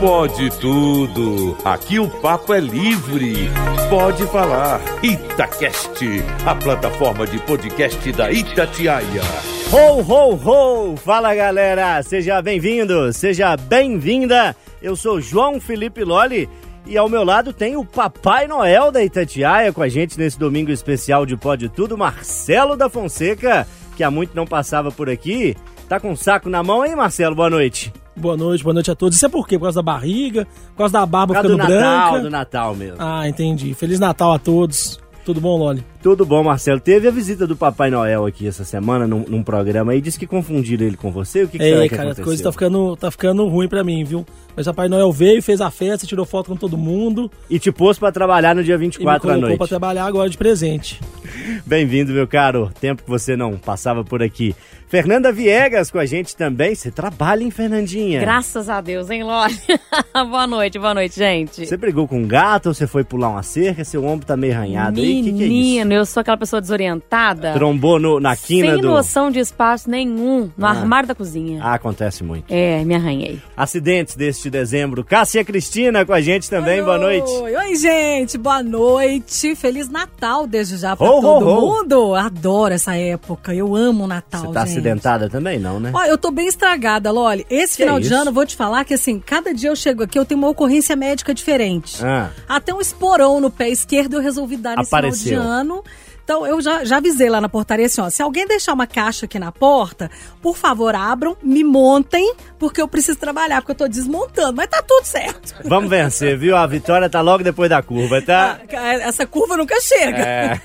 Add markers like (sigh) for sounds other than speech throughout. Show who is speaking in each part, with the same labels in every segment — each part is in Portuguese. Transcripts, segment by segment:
Speaker 1: Pode tudo. Aqui o papo é livre. Pode falar. Itacast, a plataforma de podcast da Itatiaia.
Speaker 2: Ho, ho, ho! Fala galera, seja bem-vindo, seja bem-vinda. Eu sou João Felipe Loli e ao meu lado tem o Papai Noel da Itatiaia com a gente nesse domingo especial de Pode Tudo, Marcelo da Fonseca, que há muito não passava por aqui. Tá com um saco na mão, hein, Marcelo? Boa noite.
Speaker 3: Boa noite, boa noite a todos. Isso é por quê? Por causa da barriga? Por causa da barba
Speaker 2: Por causa
Speaker 3: ficando
Speaker 2: do Natal,
Speaker 3: branca?
Speaker 2: do Natal mesmo.
Speaker 3: Ah, entendi. Feliz Natal a todos. Tudo bom, Loli?
Speaker 2: Tudo bom, Marcelo? Teve a visita do Papai Noel aqui essa semana num, num programa aí. Disse que confundiram ele com você. O que, que será
Speaker 3: Ei,
Speaker 2: que
Speaker 3: cara,
Speaker 2: aconteceu?
Speaker 3: coisas tá ficando, tá ficando ruim pra mim, viu? Mas Papai Noel veio, fez a festa, tirou foto com todo mundo
Speaker 2: E te pôs pra trabalhar no dia
Speaker 3: e me
Speaker 2: 24 à noite.
Speaker 3: pra trabalhar agora de presente. (laughs)
Speaker 2: Bem-vindo, meu caro. Tempo que você não passava por aqui. Fernanda Viegas com a gente também. Você trabalha, hein, Fernandinha?
Speaker 4: Graças a Deus, hein, Lore? (laughs) boa noite, boa noite, gente.
Speaker 2: Você brigou com um gato ou você foi pular uma cerca? Seu ombro tá meio arranhado aí. O que, que é isso?
Speaker 4: Menino, eu sou aquela pessoa desorientada.
Speaker 2: Trombou no- na quina
Speaker 4: sem
Speaker 2: do.
Speaker 4: noção de espaço nenhum no
Speaker 2: Ah.
Speaker 4: armário da cozinha.
Speaker 2: Ah, acontece muito.
Speaker 4: É, me arranhei.
Speaker 2: Acidentes deste dezembro. Cássia Cristina com a gente também. Boa noite.
Speaker 5: Oi, oi, gente, boa noite. Feliz Natal desde já pra
Speaker 2: ho,
Speaker 5: todo
Speaker 2: ho.
Speaker 5: mundo. Adoro essa época. Eu amo o Natal,
Speaker 2: tá
Speaker 5: gente.
Speaker 2: Acidentada também, não, né?
Speaker 5: Ó, eu tô bem estragada, Loli. Esse
Speaker 2: Que
Speaker 5: final
Speaker 2: isso?
Speaker 5: de ano, vou te falar que assim, cada dia eu chego aqui, eu tenho uma ocorrência médica diferente.
Speaker 2: Ah.
Speaker 5: Até um esporão no pé esquerdo eu resolvi dar nesse
Speaker 2: Apareceu.
Speaker 5: final de ano. Então, eu já, já avisei lá na portaria assim, ó, se alguém deixar uma caixa aqui na porta, por favor, abram, me montem, porque eu preciso trabalhar, porque eu tô desmontando, mas tá tudo certo.
Speaker 2: Vamos vencer, viu? A vitória tá logo depois da curva, tá?
Speaker 5: Ah, Essa curva nunca chega.
Speaker 2: É.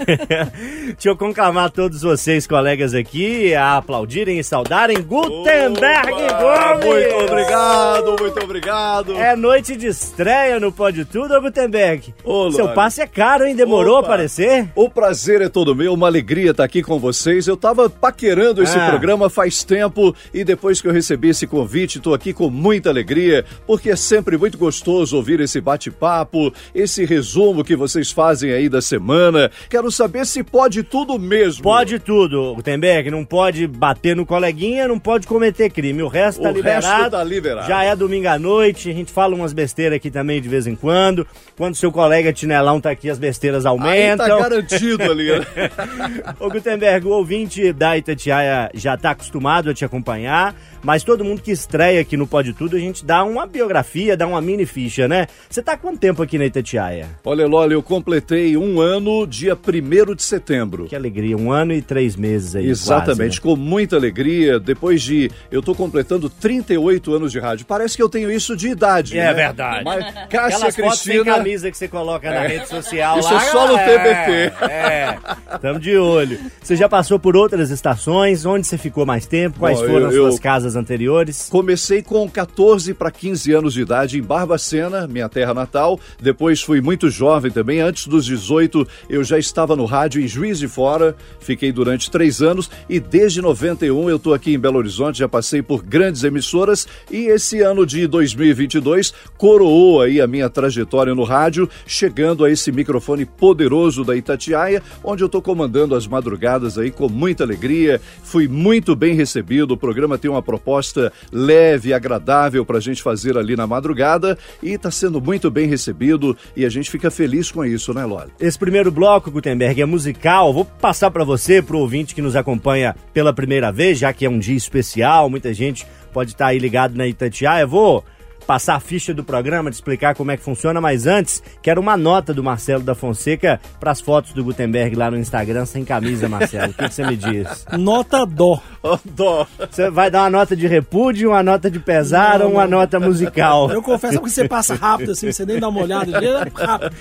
Speaker 2: (laughs) Deixa eu conclamar todos vocês, colegas aqui, a aplaudirem e saudarem Gutenberg
Speaker 6: Opa,
Speaker 2: Gomes!
Speaker 6: Muito obrigado, muito obrigado.
Speaker 2: É noite de estreia no Pode Tudo, ô Gutenberg.
Speaker 6: Ô,
Speaker 2: Seu passe é caro, hein? Demorou
Speaker 6: Opa.
Speaker 2: a aparecer?
Speaker 6: O prazer é todo meu, uma alegria estar aqui com vocês. Eu tava paquerando esse
Speaker 2: Ah.
Speaker 6: programa faz tempo e depois que eu recebi esse convite, tô aqui com muita alegria, porque é sempre muito gostoso ouvir esse bate-papo, esse resumo que vocês fazem aí da semana. Quero saber se pode tudo mesmo.
Speaker 2: Pode tudo, Gutenberg. Não pode bater no coleguinha, não pode cometer crime. O resto tá
Speaker 6: O
Speaker 2: liberado.
Speaker 6: resto tá liberado.
Speaker 2: Já é domingo à noite, a gente fala umas besteiras aqui também de vez em quando. Quando seu colega Tinelão tá aqui, as besteiras
Speaker 6: Aí
Speaker 2: aumentam.
Speaker 6: tá garantido ali. (laughs) né?
Speaker 2: Ô Gutenberg, o ouvinte da Itatiaia já tá acostumado a te acompanhar, mas todo mundo que estreia aqui no Pode Tudo, a gente dá uma biografia, dá uma mini ficha, né? Você tá há quanto tempo aqui na Itatiaia?
Speaker 6: Olha, Loli, eu completei um ano dia 1 de setembro.
Speaker 2: Que alegria, um ano e três meses aí.
Speaker 6: Exatamente,
Speaker 2: quase, né?
Speaker 6: com muita alegria. Depois de. Eu tô completando 38 anos de rádio. Parece que eu tenho isso de idade.
Speaker 2: É
Speaker 6: né?
Speaker 2: verdade.
Speaker 6: Mas Cássia
Speaker 2: Aquelas fotos sem
Speaker 6: Cristina.
Speaker 2: camisa que você coloca na rede social
Speaker 6: Isso
Speaker 2: lá.
Speaker 6: é só no
Speaker 2: é,
Speaker 6: TBT.
Speaker 2: É, (laughs) estamos de olho. Você já passou por outras estações? Onde você ficou mais tempo? Quais
Speaker 6: Bom,
Speaker 2: foram
Speaker 6: eu-
Speaker 2: as suas
Speaker 6: eu-
Speaker 2: casas anteriores?
Speaker 6: Comecei com 14 para 15 anos de idade em Barbacena, minha terra natal. Depois fui muito jovem também. Antes dos 18, eu já estava no rádio em Juiz de Fora. Fiquei durante três anos e desde 91 eu estou aqui em Belo Horizonte. Já passei por grandes emissoras e esse ano de 2022 coroou aí a minha trajetória no rádio, chegando a esse microfone poderoso da Itatiaia, onde eu estou comandando as madrugadas aí com muita alegria. Fui muito bem recebido. O programa tem uma proposta leve, agradável para a gente fazer ali na madrugada e está sendo muito bem recebido e a gente fica feliz com isso, né, Loli?
Speaker 2: Esse primeiro bloco, Gutenberg, é musical. Vou passar para você, pro ouvinte que nos acompanha pela primeira vez, já que é um dia especial, muita gente pode estar aí ligado na Itatiaia. Vou passar a ficha do programa, te explicar como é que funciona, mas antes, quero uma nota do Marcelo da Fonseca para as fotos do Gutenberg lá no Instagram sem camisa, Marcelo. O que que você me diz?
Speaker 3: Nota dó.
Speaker 6: Oh, dó.
Speaker 2: Você vai dar uma nota de repúdio, uma nota de pesar
Speaker 3: Não,
Speaker 2: ou uma
Speaker 3: não.
Speaker 2: nota musical?
Speaker 3: Eu confesso que você passa rápido assim, você nem dá uma olhada. é rápido.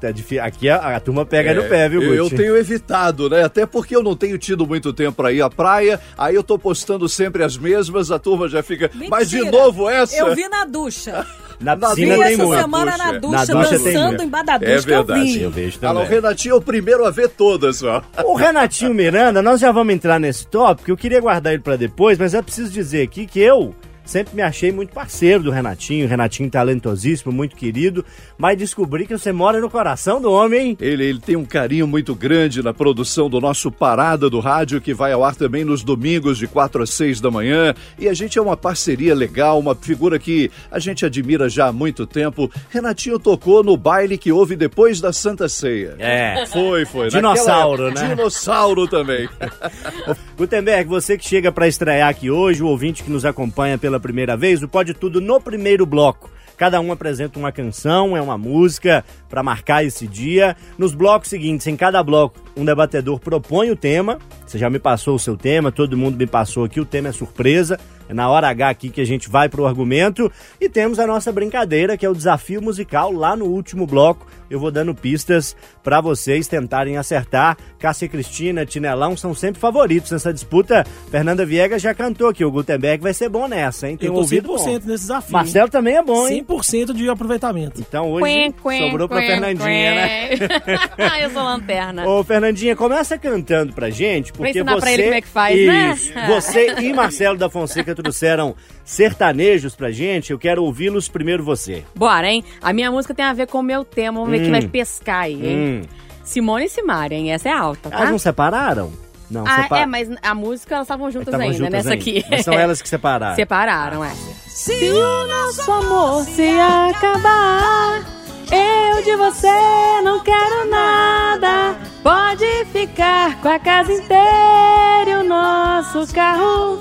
Speaker 2: Tá Aqui a, a turma pega no pé, viu,
Speaker 6: É, eu,
Speaker 2: Guti?
Speaker 6: tenho evitado, né? Até porque eu não tenho tido muito tempo para ir à praia, aí eu tô postando sempre as mesmas, a turma já fica. Mas de
Speaker 5: Mentira.
Speaker 6: novo essa?
Speaker 5: Eu vi na ducha.
Speaker 2: Na
Speaker 6: Na
Speaker 2: piscina tem
Speaker 5: essa
Speaker 2: muito.
Speaker 5: semana na
Speaker 6: ducha.
Speaker 2: Na ducha
Speaker 5: dançando embaixo da ducha
Speaker 6: É
Speaker 5: que eu
Speaker 6: verdade.
Speaker 5: vi.
Speaker 2: Eu também.
Speaker 6: Renatinho é o primeiro a ver todas, ó.
Speaker 2: O Renatinho Miranda, nós já vamos entrar nesse tópico. Eu queria guardar ele pra depois, mas eu preciso dizer aqui que eu sempre me achei muito parceiro do Renatinho, Renatinho talentosíssimo, muito querido, mas descobri que você mora no coração do homem, hein?
Speaker 6: Ele, ele tem um carinho muito grande na produção do nosso Parada do Rádio, que vai ao ar também nos domingos de 4 às 6 da manhã. E a gente é uma parceria legal, uma figura que a gente admira já há muito tempo. Renatinho tocou no baile que houve depois da Santa Ceia.
Speaker 2: É.
Speaker 6: Foi, foi.
Speaker 2: Dinossauro,
Speaker 6: Naquela-
Speaker 2: né?
Speaker 6: Dinossauro também. (laughs)
Speaker 2: Gutenberg, você que chega para estrear aqui hoje, o ouvinte que nos acompanha pela primeira vez, o Pode Tudo no primeiro bloco. Cada um apresenta uma canção, é uma música para marcar esse dia. Nos blocos seguintes, em cada bloco, um debatedor propõe o tema. Você já me passou o seu tema, todo mundo me passou aqui, o tema é surpresa. É na hora H aqui que a gente vai pro argumento. E temos a nossa brincadeira, que é o desafio musical lá no último bloco. Eu vou dando pistas para vocês tentarem acertar. Cássia Cristina, Tinelão são sempre favoritos nessa disputa. Fernanda Viegas já cantou aqui. O Gutenberg vai ser bom nessa, hein? Tem
Speaker 3: Eu tô
Speaker 2: ouvido
Speaker 3: 100%
Speaker 2: bom.
Speaker 3: nesse desafio.
Speaker 2: Marcelo também é bom, hein?
Speaker 3: 100% de aproveitamento.
Speaker 2: Então hoje sobrou pra Fernandinha, né? (laughs)
Speaker 4: Eu sou lanterna.
Speaker 2: Ô, Fernandinha, começa cantando pra gente, porque
Speaker 4: ensinar
Speaker 2: você...
Speaker 4: pra ele como é que faz, né?
Speaker 2: Isso. Você e Marcelo da Fonseca trouxeram sertanejos pra gente. Eu quero ouvi-los primeiro você.
Speaker 4: Bora, hein? A minha música tem a ver com o meu tema. Vamos ver
Speaker 2: Hum.
Speaker 4: quem vai pescar aí, hein?
Speaker 2: Hum.
Speaker 4: Simone e Simaria, hein? Essa é alta, tá?
Speaker 2: Elas não separaram? Não,
Speaker 4: Ah,
Speaker 2: separa-
Speaker 4: é, mas a música elas estavam juntas ainda,
Speaker 2: juntas
Speaker 4: nessa
Speaker 2: ainda.
Speaker 4: aqui.
Speaker 2: Mas são elas que separaram.
Speaker 4: Separaram, é. Se o nosso amor se acabar, eu de você não quero nada. Pode ficar com a casa inteira e o nosso carro.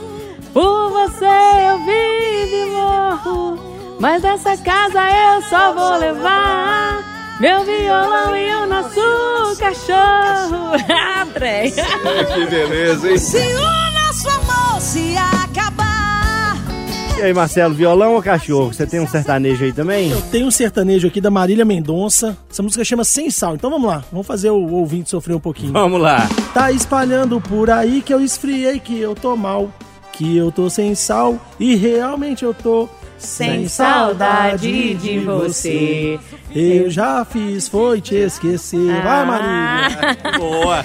Speaker 4: Por você eu vivo e morro. Mas dessa casa eu só vou levar meu violão e o nosso cachorro. (laughs) Ah, trem.
Speaker 6: que beleza, hein?
Speaker 7: Se o nosso amor se acabar,
Speaker 2: E aí, Marcelo, violão ou cachorro? Você tem um sertanejo aí também?
Speaker 3: Eu tenho um sertanejo aqui da Marília Mendonça. Essa música chama Sem Sal. Então vamos lá, vamos fazer o ouvinte sofrer um pouquinho.
Speaker 2: Vamos lá.
Speaker 3: Tá espalhando por aí que eu esfriei, que eu tô mal, que eu tô sem sal e realmente eu tô
Speaker 4: Sem saudade de você.
Speaker 3: Eu já fiz, foi te esquecer.
Speaker 4: Ah.
Speaker 3: Vai, Marília. (laughs)
Speaker 2: Boa.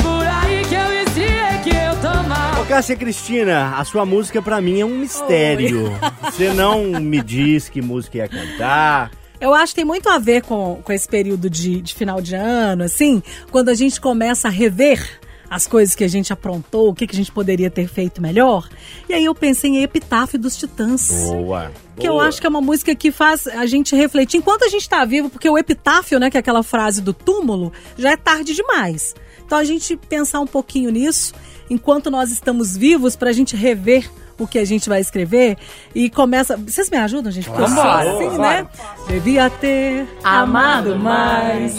Speaker 4: por aí que eu esfriei, que eu tô mal.
Speaker 2: Ô, Cássia Cristina, a sua música pra mim é um mistério. Você não me diz que música ia cantar.
Speaker 5: Eu acho que tem muito a ver com, com esse período de, de final de ano, assim, quando a gente começa a rever as coisas que a gente aprontou, o que, que a gente poderia ter feito melhor. E aí eu pensei em Epitáfio dos Titãs.
Speaker 2: Boa.
Speaker 5: Que eu acho que é uma música que faz a gente refletir enquanto a gente tá vivo, porque o epitáfio, né, que é aquela frase do túmulo, já é tarde demais. Então a gente pensar um pouquinho nisso, enquanto nós estamos vivos, pra gente rever o que a gente vai escrever e começa. Vocês me ajudam, gente? Porque eu sou
Speaker 4: Vambora,
Speaker 5: assim,
Speaker 4: vambora.
Speaker 5: né? Devia ter amado mais,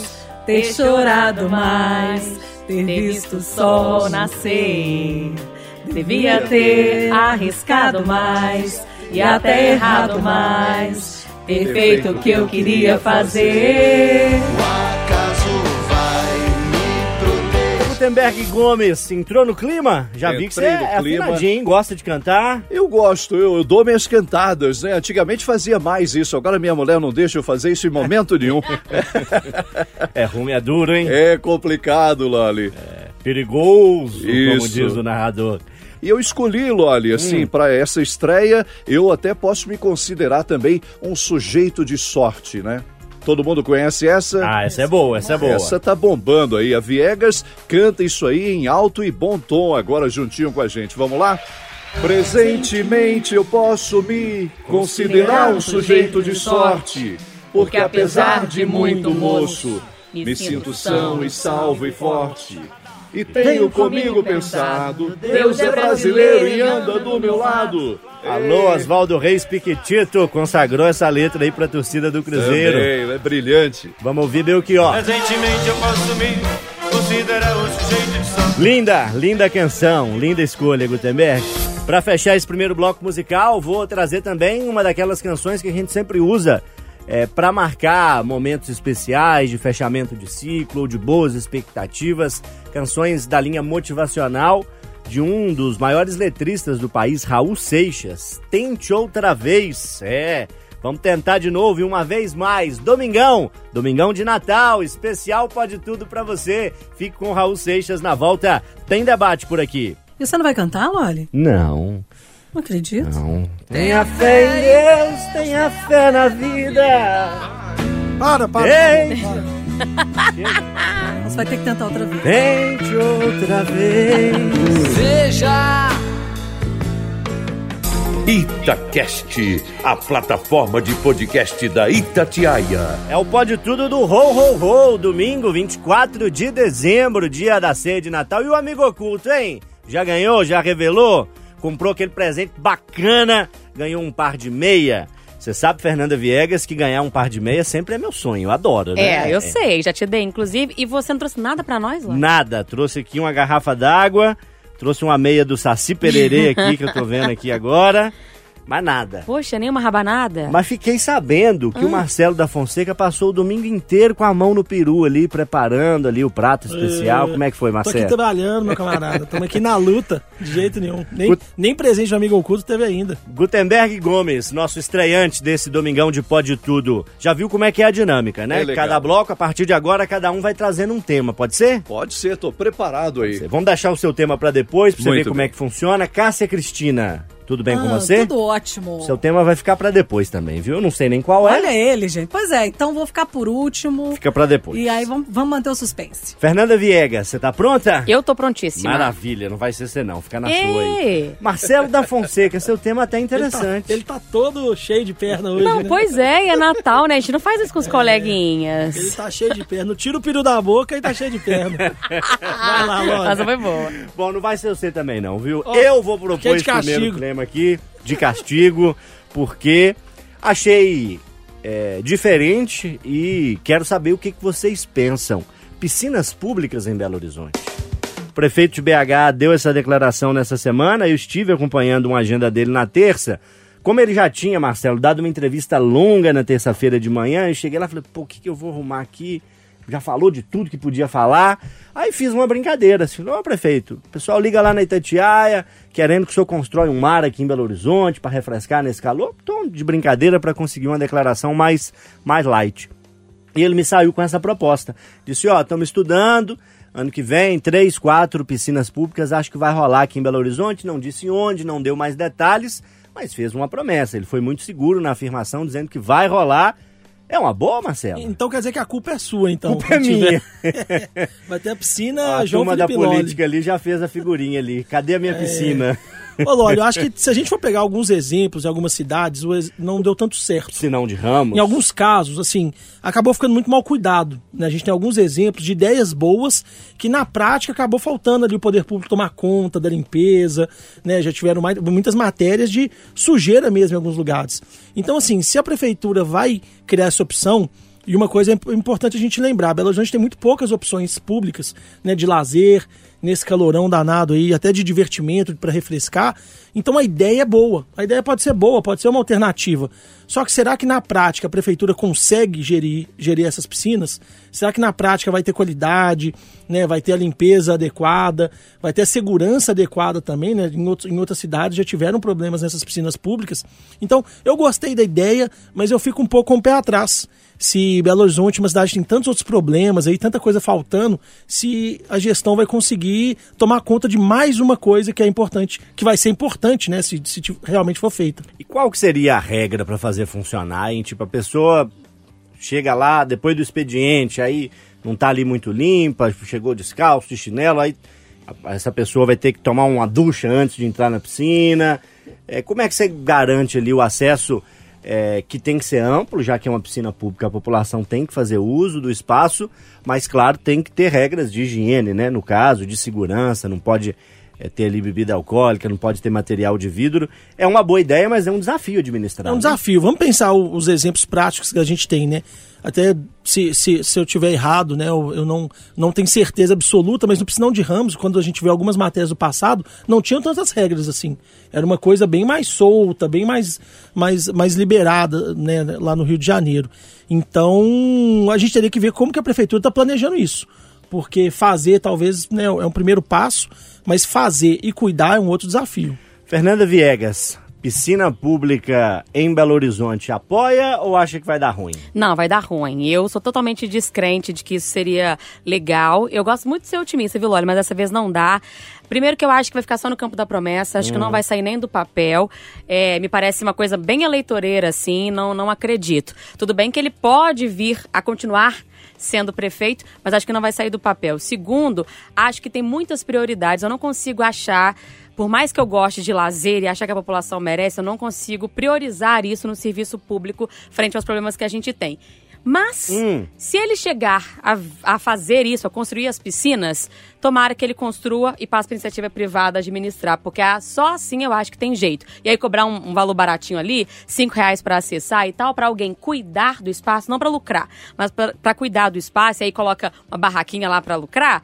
Speaker 5: ter chorado mais, ter visto o sol nascer. Devia ter arriscado mais e até errado mais. Ter feito o que eu queria fazer.
Speaker 2: Gutenberg Gomes, entrou no clima? Já vi que você
Speaker 6: Entrei
Speaker 2: é
Speaker 6: clima.
Speaker 2: afinadinho, gosta de cantar.
Speaker 6: Eu gosto, eu, eu dou minhas cantadas, né? Antigamente fazia mais isso, agora minha mulher não deixa eu fazer isso em momento nenhum. (laughs)
Speaker 2: É ruim, é duro, hein?
Speaker 6: É complicado, Loli.
Speaker 2: Perigoso, como
Speaker 6: Isso.
Speaker 2: diz o narrador.
Speaker 6: E eu escolhi, Loli, assim, pra essa estreia, eu até posso me considerar também um sujeito de sorte, né? Todo mundo conhece essa?
Speaker 2: Ah, essa é boa, essa é boa.
Speaker 6: Essa tá bombando aí. A Viegas canta isso aí em alto e bom tom agora juntinho com a gente. Vamos lá? Presentemente eu posso me considerar um sujeito de sorte, porque apesar de muito moço, me sinto são e salvo e forte. E tenho comigo pensado, Deus é brasileiro e anda do meu lado.
Speaker 2: Alô, Oswaldo Reis Piquetito consagrou essa letra aí pra torcida do Cruzeiro.
Speaker 6: Também, é brilhante.
Speaker 2: Vamos ouvir Belchior.
Speaker 8: Presentemente eu posso me considerar um sujeito de.
Speaker 2: Linda, linda canção, linda escolha, Gutenberg. Pra fechar esse primeiro bloco musical, vou trazer também uma daquelas canções que a gente sempre usa é, para marcar momentos especiais de fechamento de ciclo ou de boas expectativas. Canções da linha motivacional de um dos maiores letristas do país, Raul Seixas. Tente outra vez, é. Vamos tentar de novo e uma vez mais. Domingão, Domingão de Natal, especial pode tudo pra você. Fique com o Raul Seixas na volta. Tem debate por aqui.
Speaker 5: E você não vai cantar, Loli?
Speaker 2: Não.
Speaker 5: Não acredito.
Speaker 2: Não. Tenha fé em Deus, tenha fé na vida.
Speaker 3: Para, para.
Speaker 2: Tente, (laughs)
Speaker 5: Você vai ter que tentar outra vez.
Speaker 2: tente outra vez.
Speaker 7: Veja,
Speaker 1: Itacast, a plataforma de podcast da Itatiaia.
Speaker 2: É o Pode Tudo do Ho Ho Ho, domingo 24 de dezembro, dia da ceia de Natal. E o amigo oculto, hein? Já ganhou? Já revelou? Comprou aquele presente bacana, ganhou um par de meia. Você sabe, Fernanda Viegas, que ganhar um par de meia sempre é meu sonho, eu adoro, né?
Speaker 4: É, eu sei, já te dei, inclusive. E você não trouxe nada pra nós, lá?
Speaker 2: Nada, trouxe aqui uma garrafa d'água, trouxe uma meia do Saci Pererê (laughs) aqui, que eu tô vendo aqui agora, mas nada.
Speaker 4: Poxa, nem uma rabanada?
Speaker 2: Mas fiquei sabendo que o Marcelo da Fonseca passou o domingo inteiro com a mão no peru ali, preparando ali o prato especial.
Speaker 3: É,
Speaker 2: Como é que foi,
Speaker 3: Tô aqui
Speaker 2: Marcelo?
Speaker 3: trabalhando, meu camarada. Estamos aqui na luta, de jeito nenhum. Nem,
Speaker 2: Gut-
Speaker 3: nem presente do amigo oculto teve ainda.
Speaker 2: Gutenberg Gomes, nosso estreante desse domingão de Pode Tudo. Já viu como é que é a dinâmica, né?
Speaker 6: É
Speaker 2: cada bloco, a partir de agora, cada um vai trazendo um tema, pode ser?
Speaker 6: Pode ser, tô preparado aí.
Speaker 2: Vamos deixar o seu tema pra depois, pra você
Speaker 6: Muito
Speaker 2: ver como
Speaker 6: bem.
Speaker 2: é que funciona. Cássia Cristina, tudo bem com
Speaker 5: Ah,
Speaker 2: você?
Speaker 5: Tudo ótimo.
Speaker 2: Seu tema vai ficar pra depois também, viu? Eu não sei nem qual é.
Speaker 5: Olha ele, gente. Pois é, então vou ficar por último.
Speaker 2: Fica pra depois.
Speaker 5: E aí vamos, vamos manter o suspense.
Speaker 2: Fernanda Viegas, você tá pronta?
Speaker 4: Eu tô prontíssima.
Speaker 2: Maravilha, não vai ser você não, fica na
Speaker 4: Ei!
Speaker 2: sua aí. Marcelo da Fonseca, seu tema até interessante.
Speaker 3: Ele tá todo cheio de perna hoje,
Speaker 4: Não,
Speaker 3: né?
Speaker 4: pois é, e é Natal, né? A gente não faz isso com os
Speaker 3: Ele
Speaker 4: coleguinhas.
Speaker 3: tá cheio de perna. Tira o peru da boca e tá cheio de perna. (laughs) Vai lá,
Speaker 4: Essa
Speaker 3: Lógico.
Speaker 4: foi boa.
Speaker 2: Bom, não vai ser você também não, viu?
Speaker 3: Ó,
Speaker 2: Eu vou propor
Speaker 3: é
Speaker 2: esse primeiro
Speaker 3: castigo.
Speaker 2: Aqui, de castigo, porque achei é, diferente e quero saber o que, que vocês pensam. Piscinas públicas em Belo Horizonte. O prefeito de BH deu essa declaração nessa semana eu estive acompanhando uma agenda dele na terça. Como ele já tinha, Marcelo, dado uma entrevista longa na terça-feira de manhã, eu cheguei lá e falei, pô, o que, que eu vou arrumar aqui? Já falou de tudo que podia falar. Aí fiz uma brincadeira, assim, ô prefeito, o pessoal liga lá na Itatiaia, querendo que o senhor constrói um mar aqui em Belo Horizonte para refrescar nesse calor. Tom de brincadeira para conseguir uma declaração mais, mais light. E ele me saiu com essa proposta. Disse, ó, estamos estudando, ano que vem, três, quatro piscinas públicas, acho que vai rolar aqui em Belo Horizonte. Não disse onde, não deu mais detalhes, mas fez uma promessa. Ele foi muito seguro na afirmação, dizendo que vai rolar. É uma boa, Marcelo?
Speaker 3: Então quer dizer que a culpa é sua, então.
Speaker 2: Culpa é minha. (laughs)
Speaker 3: Vai ter a piscina
Speaker 2: A
Speaker 3: João
Speaker 2: turma da
Speaker 3: Felipe Lolli.
Speaker 2: política ali já fez a figurinha ali. Cadê a minha piscina?
Speaker 3: Lólio, eu acho que se a gente for pegar alguns exemplos em algumas cidades, não deu tanto certo.
Speaker 2: Piscinão de Ramos.
Speaker 3: Em alguns casos, assim, acabou ficando muito mal cuidado. Né? A gente tem alguns exemplos de ideias boas que na prática acabou faltando ali o poder público tomar conta da limpeza, né? Já tiveram mais- muitas matérias de sujeira mesmo em alguns lugares. Então, assim, se a prefeitura vai criar essa opção, e uma coisa é imp- importante a gente lembrar, Belo Horizonte tem muito poucas opções públicas, né, de lazer, nesse calorão danado aí, até de divertimento, para refrescar. Então a ideia é boa. A ideia pode ser boa, pode ser uma alternativa. Só que será que na prática a prefeitura consegue gerir, gerir essas piscinas? Será que na prática vai ter qualidade, né? vai ter a limpeza adequada, vai ter a segurança adequada também? Né? Em, outros, em outras cidades já tiveram problemas nessas piscinas públicas. Então eu gostei da ideia, mas eu fico um pouco com o pé atrás se Belo Horizonte, uma cidade tem tantos outros problemas aí, tanta coisa faltando, se a gestão vai conseguir tomar conta de mais uma coisa que é importante, que vai ser importante, né, se, se realmente for feita.
Speaker 2: E qual que seria a regra para fazer funcionar, hein? Tipo, a pessoa chega lá depois do expediente, aí não tá ali muito limpa, chegou descalço, de chinelo, aí essa pessoa vai ter que tomar uma ducha antes de entrar na piscina. É, como é que você garante ali o acesso é, que tem que ser amplo, já que é uma piscina pública, a população tem que fazer uso do espaço, mas claro, tem que ter regras de higiene, né? No caso, de segurança, não pode é, ter ali bebida alcoólica, não pode ter material de vidro. É uma boa ideia, mas é um desafio administrar.
Speaker 3: É um
Speaker 2: né?
Speaker 3: desafio. Vamos pensar o- os exemplos práticos que a gente tem, né? Até se, se, se eu tiver errado, né? Eu, eu não, não tenho certeza absoluta, mas no Piscinão de Ramos, quando a gente vê algumas matérias do passado, não tinham tantas regras assim. Era uma coisa bem mais solta, bem mais, mais, mais liberada, né? Lá no Rio de Janeiro. Então, a gente teria que ver como que a prefeitura está planejando isso. Porque fazer, talvez, né, é um primeiro passo, mas fazer e cuidar é um outro desafio.
Speaker 2: Fernanda Viegas, piscina pública em Belo Horizonte apoia ou acha que vai dar ruim?
Speaker 4: Não, vai dar ruim. Eu sou totalmente descrente de que isso seria legal. Eu gosto muito de ser otimista, viu, Loli? Mas dessa vez não dá. Primeiro que eu acho que vai ficar só no campo da promessa, acho que não vai sair nem do papel. É, me parece uma coisa bem eleitoreira, assim, não, não acredito. Tudo bem que ele pode vir a continuar sendo prefeito, mas acho que não vai sair do papel. Segundo, acho que tem muitas prioridades. Eu não consigo achar, por mais que eu goste de lazer e achar que a população merece, eu não consigo priorizar isso no serviço público frente aos problemas que a gente tem. Mas,
Speaker 2: Hum.
Speaker 4: se ele chegar a, a fazer isso, a construir as piscinas, tomara que ele construa e passe para iniciativa privada administrar, porque ah, só assim eu acho que tem jeito. E aí cobrar um, um valor baratinho ali, cinco reais para acessar e tal, para alguém cuidar do espaço, não para lucrar, mas para cuidar do espaço, e aí coloca uma barraquinha lá para lucrar,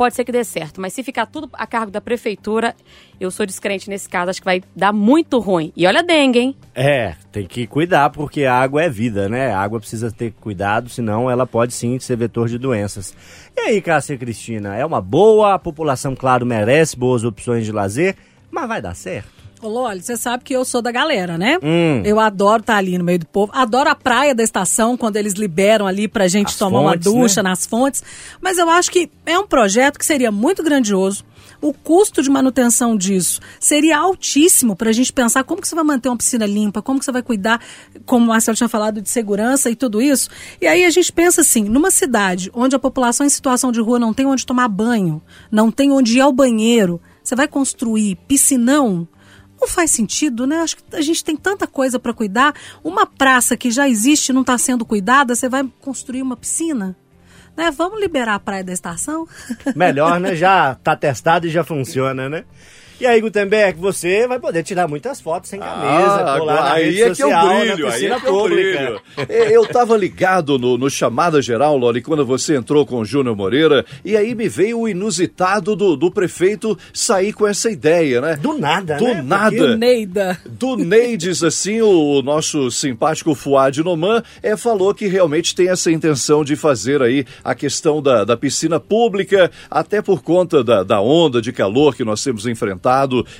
Speaker 4: pode ser que dê certo. Mas se ficar tudo a cargo da prefeitura, eu sou descrente nesse caso, acho que vai dar muito ruim. E olha a dengue, hein?
Speaker 2: É, tem que cuidar porque a água é vida, né? A água precisa ter cuidado, senão ela pode sim ser vetor de doenças. E aí, Cássia Cristina, é uma boa, a população, claro, merece boas opções de lazer, mas vai dar certo?
Speaker 5: Ô, Loli, você sabe que eu sou da galera, né?
Speaker 2: Hum.
Speaker 5: Eu adoro estar ali no meio do povo. Adoro a praia da estação, quando eles liberam ali pra gente
Speaker 2: As
Speaker 5: tomar
Speaker 2: fontes,
Speaker 5: uma ducha
Speaker 2: né?
Speaker 5: nas fontes. Mas eu acho que é um projeto que seria muito grandioso. O custo de manutenção disso seria altíssimo para a gente pensar como que você vai manter uma piscina limpa, como que você vai cuidar, como o Marcelo tinha falado, de segurança e tudo isso. E aí a gente pensa assim, numa cidade onde a população em situação de rua não tem onde tomar banho, não tem onde ir ao banheiro, você vai construir piscinão? Não faz sentido, né? Acho que a gente tem tanta coisa para cuidar. Uma praça que já existe não está sendo cuidada, você vai construir uma piscina? Né? Vamos liberar a praia da estação?
Speaker 2: Melhor, né? Já tá testado e já funciona, né? E aí, Gutenberg, você vai poder tirar muitas fotos sem camisa,
Speaker 6: Ah,
Speaker 2: colar na
Speaker 6: aí
Speaker 2: rede
Speaker 6: é que eu
Speaker 2: social,
Speaker 6: brilho,
Speaker 2: na
Speaker 6: aí
Speaker 2: piscina
Speaker 6: é que eu
Speaker 2: pública.
Speaker 6: brilho. (laughs) É, Eu tava ligado no, no chamada geral, Loli, quando você entrou com o Júnior Moreira, e aí me veio o inusitado do, do prefeito sair com essa ideia, né?
Speaker 2: Do nada,
Speaker 6: Do
Speaker 2: né?
Speaker 6: nada.
Speaker 2: Porque-
Speaker 5: Neida.
Speaker 6: Do Neides, assim, o nosso simpático Fuad Noman é, falou que realmente tem essa intenção de fazer aí a questão da, da piscina pública, até por conta da, da onda de calor que nós temos enfrentado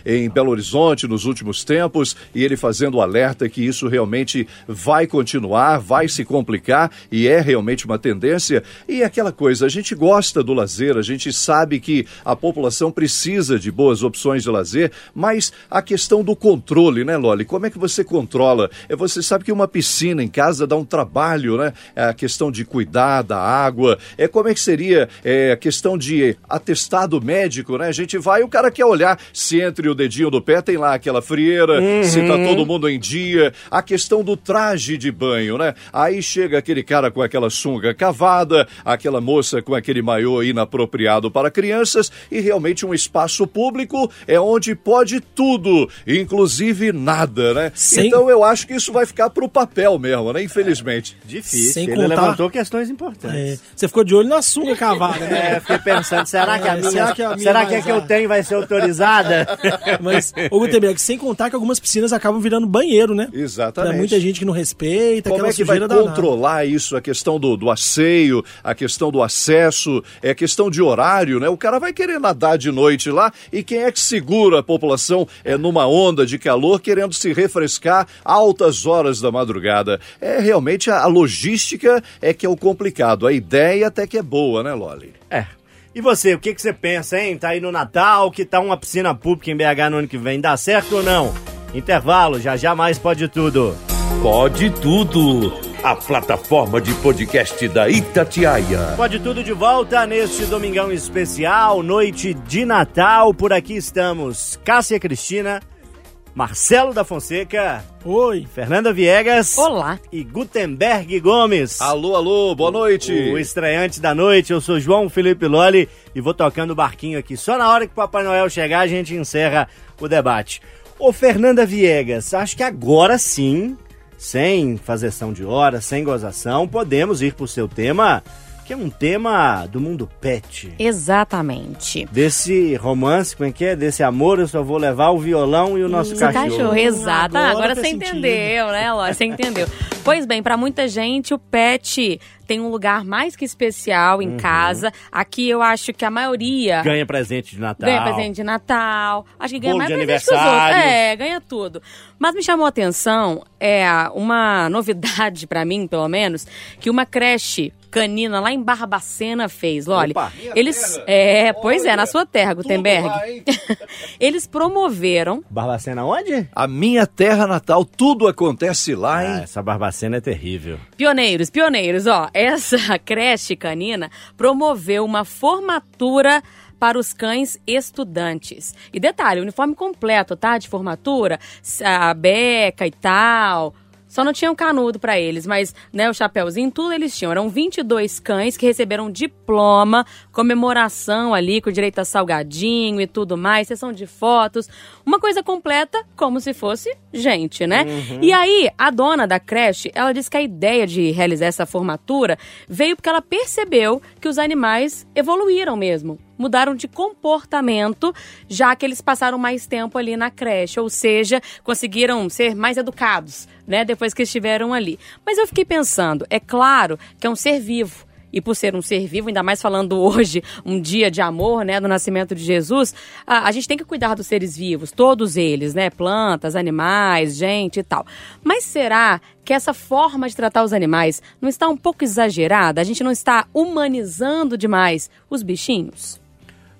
Speaker 6: em Belo Horizonte nos últimos tempos, e ele fazendo alerta que isso realmente vai continuar, vai se complicar, e é realmente uma tendência. E aquela coisa, a gente gosta do lazer, a gente sabe que a população precisa de boas opções de lazer, mas a questão do controle, né, Loli? Como é que você controla? É, você sabe que uma piscina em casa dá um trabalho, né? É a questão de cuidar da água. É como é que seria é, a questão de atestado médico, né? A gente vai e o cara quer olhar se entre o dedinho do pé tem lá aquela frieira, se tá todo mundo em dia. A questão do traje de banho, né? Aí chega aquele cara com aquela sunga cavada, aquela moça com aquele maiô inapropriado para crianças e realmente um espaço público é onde pode tudo, inclusive nada, né?
Speaker 3: Sem-
Speaker 6: Então eu acho que isso vai ficar pro papel mesmo, né? Infelizmente.
Speaker 2: Difícil.
Speaker 3: Sem
Speaker 2: Ele
Speaker 3: contar-
Speaker 2: levantou questões
Speaker 3: É,
Speaker 2: importantes.
Speaker 3: você ficou de olho na sunga cavada, né?
Speaker 2: É, fiquei pensando, será que a
Speaker 3: É,
Speaker 2: minha,
Speaker 3: será que a minha
Speaker 2: será que a que eu tenho vai ser autorizada? (laughs)
Speaker 3: Mas, ô Gutenberg, sem contar que algumas piscinas acabam virando banheiro, né?
Speaker 6: Exatamente.
Speaker 3: Pra muita gente que não respeita,
Speaker 6: Como
Speaker 3: aquela
Speaker 6: é que vai controlar isso, a questão do, do asseio, a questão do acesso, é questão de horário, né? O cara vai querer nadar de noite lá e quem é que segura a população é numa onda de calor querendo se refrescar altas horas da madrugada? É realmente a, a logística é que é o complicado. A ideia até que é boa, né, Loli?
Speaker 2: É. E você, o que, que você pensa, hein? Tá aí no Natal, que tá uma piscina pública em BH no ano que vem, dá certo ou não? Intervalo, já já mais pode tudo.
Speaker 1: Pode tudo. A plataforma de podcast da Itatiaia.
Speaker 2: Pode tudo de volta neste domingão especial, noite de Natal. Por aqui estamos, Cássia Cristina, Marcelo da Fonseca,
Speaker 3: Oi.
Speaker 2: Fernanda Viegas
Speaker 4: Olá.
Speaker 2: e Gutenberg Gomes.
Speaker 6: Alô, alô, boa noite.
Speaker 2: O estreante da noite, eu sou João Felipe Loli e vou tocando o barquinho aqui. Só na hora que o Papai Noel chegar, a gente encerra o debate. Ô, Fernanda Viegas, acho que agora sim, sem fazeção de hora, sem gozação, podemos ir pro seu tema, que é um tema do mundo pet.
Speaker 4: Exatamente.
Speaker 2: Desse romance, como é que é? Desse amor, eu só vou levar o violão e o nosso
Speaker 4: Isso,
Speaker 2: cachorro.
Speaker 4: Exato.
Speaker 3: Agora
Speaker 4: Agora, você
Speaker 3: sentido.
Speaker 4: entendeu, né, Ló? Você entendeu. Pois bem, para muita gente o pet tem um lugar mais que especial em casa. Aqui eu acho que a maioria
Speaker 2: Ganha presente de Natal.
Speaker 4: ganha presente de Natal. Acho que ganha
Speaker 2: Bolo
Speaker 4: mais
Speaker 2: de
Speaker 4: presente que os outros. É, ganha tudo. Mas me chamou a atenção é uma (laughs) novidade pra mim, pelo menos, que uma creche canina lá em Barbacena fez. Olha,
Speaker 2: Opa.
Speaker 4: eles é, pois é, na sua terra, Gutenberg.
Speaker 6: lá, hein? (laughs)
Speaker 4: eles promoveram
Speaker 2: Barbacena onde?
Speaker 6: A minha terra natal, tudo acontece lá,
Speaker 2: Ah,
Speaker 6: hein?
Speaker 2: essa Barbacena é terrível.
Speaker 4: Pioneiros, pioneiros, ó. Essa (laughs) creche canina promoveu uma formatura para os cães estudantes. E detalhe, uniforme completo, tá? De formatura, a beca e tal. Só não tinha um canudo para eles, mas né, o chapéuzinho, tudo eles tinham. Eram 22 cães que receberam diploma, comemoração ali com direito a salgadinho e tudo mais, sessão de fotos. Uma coisa completa, como se fosse gente, né? E aí, a dona da creche, ela disse que a ideia de realizar essa formatura veio porque ela percebeu que os animais evoluíram mesmo mudaram de comportamento, já que eles passaram mais tempo ali na creche, ou seja, conseguiram ser mais educados, né, depois que estiveram ali. Mas eu fiquei pensando, é claro que é um ser vivo. E por ser um ser vivo, ainda mais falando (laughs) hoje, um dia de amor, né, do nascimento de Jesus, a, a gente tem que cuidar dos seres vivos, todos eles, né, plantas, animais, gente e tal. Mas será que essa forma de tratar os animais não está um pouco exagerada? A gente não está humanizando demais os bichinhos?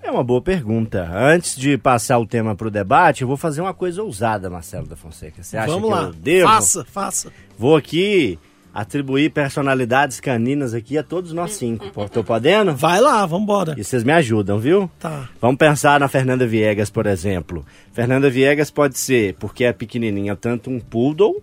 Speaker 2: É uma boa pergunta. Antes de passar o tema para o debate, eu vou fazer uma coisa ousada, Marcelo da Fonseca. Você acha
Speaker 3: Vamos
Speaker 2: que
Speaker 3: lá.
Speaker 2: eu devo?
Speaker 3: Faça, faça.
Speaker 2: Vou aqui atribuir personalidades caninas aqui a todos nós cinco. Tô podendo?
Speaker 3: Vai lá, vambora.
Speaker 2: E vocês me ajudam, viu?
Speaker 3: Tá.
Speaker 2: Vamos pensar na Fernanda Viegas, por exemplo. Fernanda Viegas pode ser, porque é pequenininha, tanto um poodle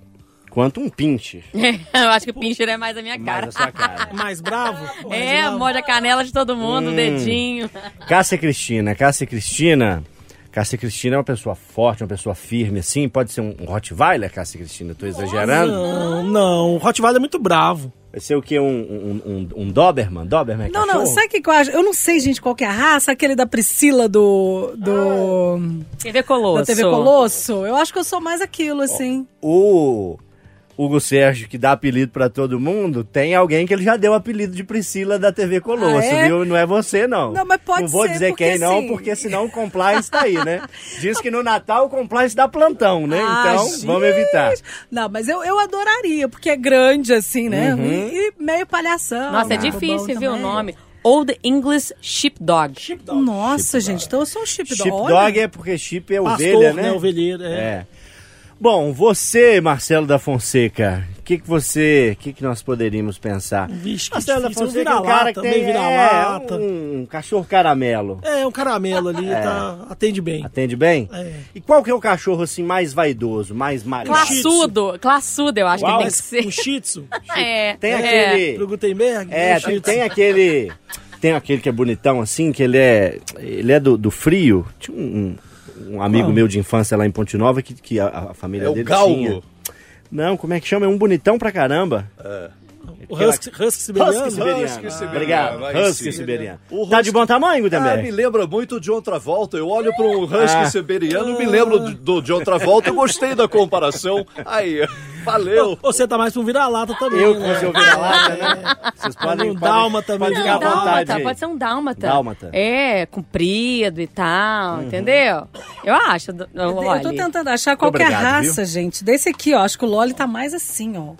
Speaker 2: quanto um pincher. (laughs)
Speaker 4: eu acho que o pincher é mais a minha cara.
Speaker 2: Mais a sua cara. (laughs)
Speaker 3: Mais bravo?
Speaker 4: É,
Speaker 3: Mais
Speaker 4: morde a canela de todo mundo, o
Speaker 2: Hum.
Speaker 4: dedinho.
Speaker 2: Cássia Cristina. Cássia Cristina. Cássia Cristina é uma pessoa forte, uma pessoa firme, assim. Pode ser um Rottweiler, Cássia Cristina? Tô exagerando?
Speaker 3: Não, não. O Rottweiler é muito bravo.
Speaker 2: Vai ser o quê? Um, um, um, um Doberman? Doberman é
Speaker 5: Não, não,
Speaker 2: cachorro?
Speaker 5: sabe o que, que eu acho? Eu não sei, gente, qual que é a raça, aquele da Priscila do. do
Speaker 4: TV Colosso.
Speaker 5: da TV Colosso. Eu acho que eu sou mais aquilo, assim.
Speaker 2: O Hugo Sérgio, que dá apelido pra todo mundo, tem alguém que ele já deu apelido de Priscila da TV Colosso,
Speaker 5: Ah, é?
Speaker 2: viu? Não é você, não.
Speaker 5: Não, mas pode
Speaker 2: Não vou
Speaker 5: ser,
Speaker 2: dizer quem não,
Speaker 5: assim-
Speaker 2: porque senão o compliance tá aí, né? (laughs) Diz que no Natal o compliance dá plantão, né?
Speaker 5: Ah,
Speaker 2: então,
Speaker 5: gente.
Speaker 2: vamos evitar.
Speaker 5: Não, mas eu, eu adoraria, porque é grande, assim, né?
Speaker 2: Uhum.
Speaker 5: E, e meio palhação.
Speaker 4: Nossa, é
Speaker 5: muito
Speaker 4: difícil, viu, o
Speaker 5: também.
Speaker 4: nome. Old English Sheepdog.
Speaker 5: Nossa, gente, então eu sou um sheepdog.
Speaker 2: Sheepdog é porque chip é
Speaker 3: Pastor,
Speaker 2: ovelha, né?
Speaker 3: né? Ovelheiro, é.
Speaker 2: É. Bom, você, Marcelo da Fonseca, o que, que você, o que, que nós poderíamos pensar?
Speaker 3: Vixe, que
Speaker 2: Marcelo da
Speaker 3: difícil. Um
Speaker 2: Fonseca é um cara que
Speaker 3: vira-lata,
Speaker 2: tem é, um, cachorro caramelo.
Speaker 3: É, um caramelo ali, tá, atende bem.
Speaker 2: Atende bem?
Speaker 3: É.
Speaker 2: E qual que é o cachorro assim mais vaidoso, mais marinho?
Speaker 4: Classudo. Classudo, eu acho
Speaker 2: Uau.
Speaker 4: que tem que ser.
Speaker 3: Um shih tzu. (laughs)
Speaker 4: É,
Speaker 2: Tem
Speaker 4: é.
Speaker 2: aquele.
Speaker 3: Pro Gutenberg?
Speaker 2: É,
Speaker 3: um shih
Speaker 2: tem,
Speaker 3: tzu.
Speaker 2: tem aquele. Tem aquele que é bonitão assim, que ele é. Ele é do, do frio. Tinha um, um amigo
Speaker 3: Qual?
Speaker 2: meu de infância lá em Ponte Nova que, que a, a família
Speaker 6: É o
Speaker 2: dele
Speaker 6: galgo.
Speaker 2: tinha. Não, como é que chama? É um bonitão pra caramba.
Speaker 3: O Husky, Husky siberiano?
Speaker 2: Husky siberiano.
Speaker 6: Husky siberiano,
Speaker 2: Obrigado.
Speaker 6: vai
Speaker 2: Husky siberiano.
Speaker 6: O
Speaker 2: Tá
Speaker 6: husky-
Speaker 2: de bom tamanho,
Speaker 6: Ah,
Speaker 2: Gutenberg?
Speaker 6: me lembra muito de outra volta. Eu olho para um husky
Speaker 2: Ah.
Speaker 6: siberiano, me lembro do, de outra volta. Eu gostei da comparação. Aí, valeu.
Speaker 3: Você tá mais pra um vira-lata também,
Speaker 2: Eu,
Speaker 3: né?
Speaker 2: com seu vira-lata, né? Vocês podem...
Speaker 3: um dálmata mesmo.
Speaker 2: ficar à vontade aí.
Speaker 4: pode ser um dálmata.
Speaker 2: Dálmata.
Speaker 4: É, comprido e tal, entendeu? Eu acho.
Speaker 5: Eu
Speaker 4: olha.
Speaker 5: tô tentando achar qual que é a
Speaker 2: obrigado,
Speaker 5: raça, gente. Desse aqui, ó. Acho que o Loli tá mais assim, ó.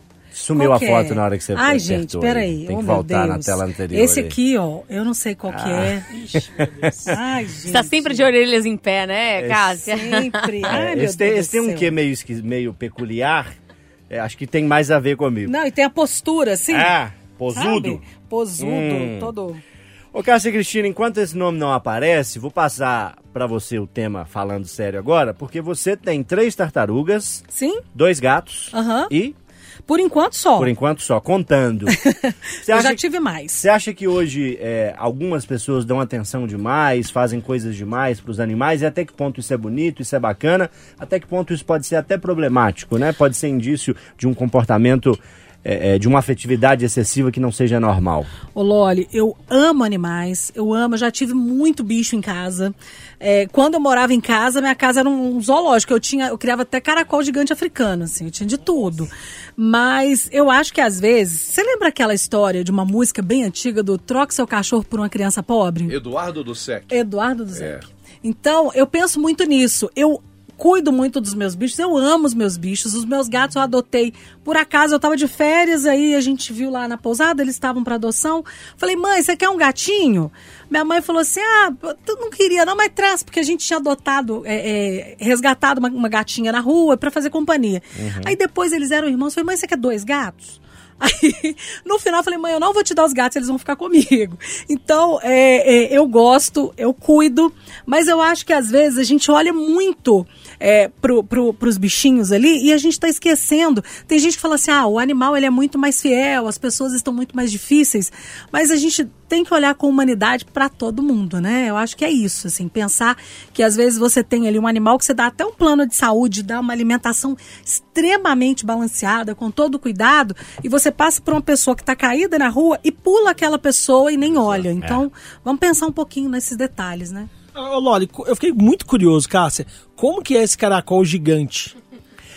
Speaker 2: Sumiu
Speaker 5: Qual
Speaker 2: a foto
Speaker 5: é?
Speaker 2: na hora que você
Speaker 5: Ai,
Speaker 2: apertou
Speaker 5: gente,
Speaker 2: aí.
Speaker 5: peraí.
Speaker 2: Tem
Speaker 5: oh,
Speaker 2: que voltar na tela anterior.
Speaker 5: Esse.
Speaker 2: Ah.
Speaker 5: aqui, ó, eu não sei qual que é. (laughs) Ai, gente.
Speaker 4: Você tá sempre de orelhas em pé, né, Cássia?
Speaker 5: Sempre. (laughs) Ai,
Speaker 2: É,
Speaker 5: meu
Speaker 2: esse tem,
Speaker 5: Deus
Speaker 2: esse tem um quê meio, meio peculiar. É, acho que tem mais a ver comigo.
Speaker 5: Não, e tem a postura, assim.
Speaker 2: Ah, posudo.
Speaker 5: Sabe? Posudo,
Speaker 2: Hum.
Speaker 5: todo...
Speaker 2: Ô, Cássia Cristina, enquanto esse nome não aparece, vou passar pra você o tema falando sério agora, porque você tem três tartarugas,
Speaker 5: Sim?
Speaker 2: dois gatos
Speaker 5: Aham.
Speaker 2: e,
Speaker 5: Por enquanto só.
Speaker 2: por enquanto, só contando. (laughs)
Speaker 5: Eu já tive mais.
Speaker 2: você acha que hoje é, algumas pessoas dão atenção demais, fazem coisas demais pros animais, e até que ponto isso é bonito, isso é bacana, até que ponto isso pode ser até problemático, né? Pode ser indício de um comportamento é, é, de uma afetividade excessiva que não seja normal?
Speaker 5: Ô Loli, eu amo animais, eu amo, eu já tive muito bicho em casa. É, quando eu morava em casa, minha casa era um zoológico. Eu tinha, eu criava até caracol gigante africano, assim, eu tinha de tudo. Mas eu acho que às vezes. Você lembra aquela história de uma música bem antiga do Troque seu cachorro por uma criança pobre?
Speaker 6: Eduardo do Sec.
Speaker 5: Eduardo do Zé. Então, eu penso muito nisso. Eu cuido muito dos meus bichos, eu amo os meus bichos. Os meus gatos eu adotei. Por acaso, eu tava de férias, aí a gente viu lá na pousada, eles estavam para adoção. Falei, mãe, você quer um gatinho? Minha mãe falou assim: ah, tu não queria, não, mas traz, porque a gente tinha adotado, é, é, resgatado uma, uma gatinha na rua para fazer companhia. Aí depois eles eram irmãos. Falei, mãe, você quer dois gatos? Aí, no final, eu falei, mãe, eu não vou te dar os gatos, eles vão ficar comigo. Então, é, é, eu gosto, eu cuido, mas eu acho que às vezes a gente olha muito é, pro, pro, bichinhos ali e a gente tá esquecendo. Tem gente que fala assim, ah, o animal ele é muito mais fiel, as pessoas estão muito mais difíceis, mas a gente tem que olhar com humanidade para todo mundo, né? Eu acho que é isso, assim, pensar que às vezes você tem ali um animal que você dá até um plano de saúde, dá uma alimentação extremamente balanceada, com todo cuidado, e você passa por uma pessoa que está caída na rua e pula aquela pessoa e nem olha. Então, vamos pensar um pouquinho nesses detalhes, né?
Speaker 3: Ô, Loli, eu fiquei muito curioso, Cássia. Como que é esse caracol gigante?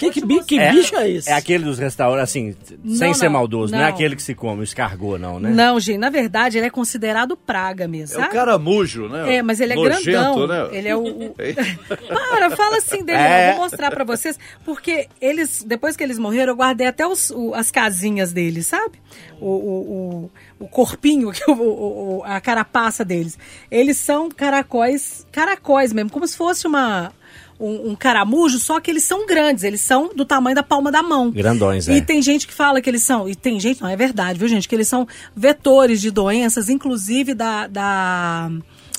Speaker 3: Que, que, bi- que bicho é esse?
Speaker 2: É aquele dos restaurantes, assim, sem
Speaker 5: Não,
Speaker 2: ser
Speaker 5: não,
Speaker 2: maldoso, não. é
Speaker 5: não.
Speaker 2: aquele que se come, o escargot, não, né?
Speaker 5: Não, gente, na verdade ele é considerado praga mesmo,
Speaker 6: É
Speaker 5: sabe?
Speaker 6: o caramujo, né?
Speaker 5: É, mas ele é
Speaker 6: Nojento,
Speaker 5: grandão.
Speaker 6: Né?
Speaker 5: Ele é o. o- (laughs) Para, fala assim dele,
Speaker 2: É.
Speaker 5: eu vou mostrar pra vocês. Porque eles, depois que eles morreram, eu guardei até os, o- as casinhas deles, sabe? O, o, o, o corpinho, (laughs) que o- o, o- a carapaça deles. Eles são caracóis, caracóis mesmo, como se fosse uma. Um, um caramujo, só que eles são grandes, eles são do tamanho da palma da mão.
Speaker 2: Grandões,
Speaker 5: E
Speaker 2: é.
Speaker 5: tem gente que fala que eles são, e tem gente, não é verdade, viu, gente? Que eles são vetores de doenças, inclusive da. da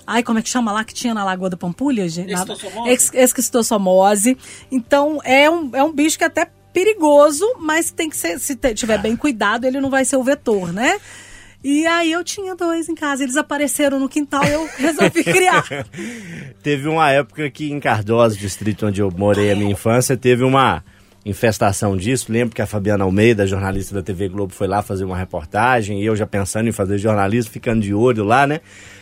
Speaker 5: ai, como é que chama lá que tinha na Lagoa da Pampulha?
Speaker 3: Esquistossomose?
Speaker 5: Ex- Esquistossomose. Então, é um, é um bicho que é até perigoso, mas tem que ser, se tiver bem cuidado, ele não vai ser o vetor, né? E aí eu tinha dois em casa, eles apareceram no quintal e eu resolvi (laughs) criar.
Speaker 2: Teve uma época que em Cardoso, distrito onde eu morei a minha infância, teve uma infestação disso. Lembro que a Fabiana Almeida, jornalista da TV Globo, foi lá fazer uma reportagem e eu já pensando em fazer jornalismo, ficando de olho lá, né?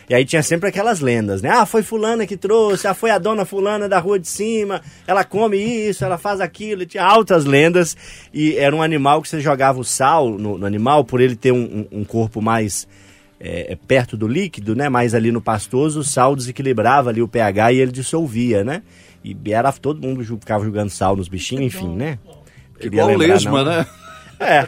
Speaker 2: E aí tinha sempre aquelas lendas, né? Ah, foi fulana que trouxe, ah, foi a dona fulana da rua de cima, ela come isso, ela faz aquilo, tinha altas lendas. E era um animal que você jogava o sal no, no animal, por ele ter um- um corpo mais é, é, perto do líquido, né? Mais ali no pastoso, o sal desequilibrava ali o pH e ele dissolvia, né? E era todo mundo ficava jogando sal nos bichinhos, enfim, né? Queria
Speaker 6: Igual
Speaker 2: lembrar,
Speaker 6: lesma,
Speaker 2: não.
Speaker 6: né?
Speaker 2: É.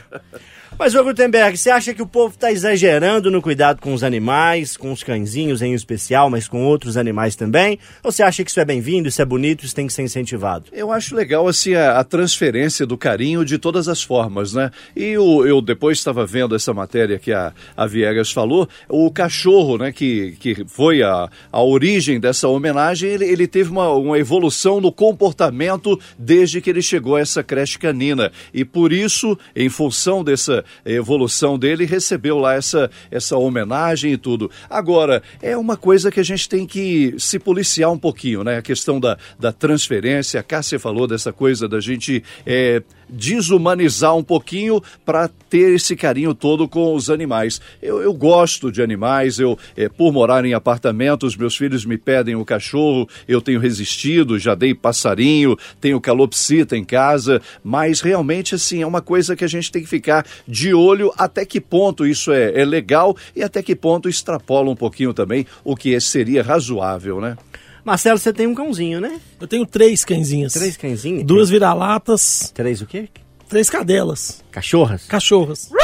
Speaker 2: Mas, ô Gutenberg, você acha que o povo está exagerando no cuidado com os animais, com os cãezinhos em especial, mas com outros animais também? Ou você acha que isso é bem-vindo, isso é bonito, isso tem que ser incentivado?
Speaker 6: Eu acho legal assim a, a transferência do carinho de todas as formas, né? E o- eu depois estava vendo essa matéria que a, a Viegas falou, o cachorro, né, que, que foi a, a origem dessa homenagem, ele, ele teve uma, uma evolução no comportamento desde que ele chegou a essa creche canina. E por isso, em função dessa evolução dele, recebeu lá essa, essa homenagem e tudo. Agora, é uma coisa que a gente tem que se policiar um pouquinho, né? A questão da, da transferência, a Cássia falou dessa coisa da gente é, desumanizar um pouquinho para ter esse carinho todo com os animais. Eu, eu gosto de animais, eu é, por morar em apartamentos, meus filhos me pedem o cachorro, eu tenho resistido, já dei passarinho, tenho calopsita em casa, mas realmente assim é uma coisa que a gente tem que ficar de olho até que ponto isso é, é legal e até que ponto extrapola um pouquinho também o que seria razoável, né?
Speaker 2: Marcelo, você tem um cãozinho, né?
Speaker 3: Eu tenho três cãezinhas.
Speaker 2: Três cãezinhos?
Speaker 3: Duas vira-latas,
Speaker 2: Três o quê?
Speaker 3: três cadelas.
Speaker 2: Cachorras?
Speaker 3: Cachorras. (laughs)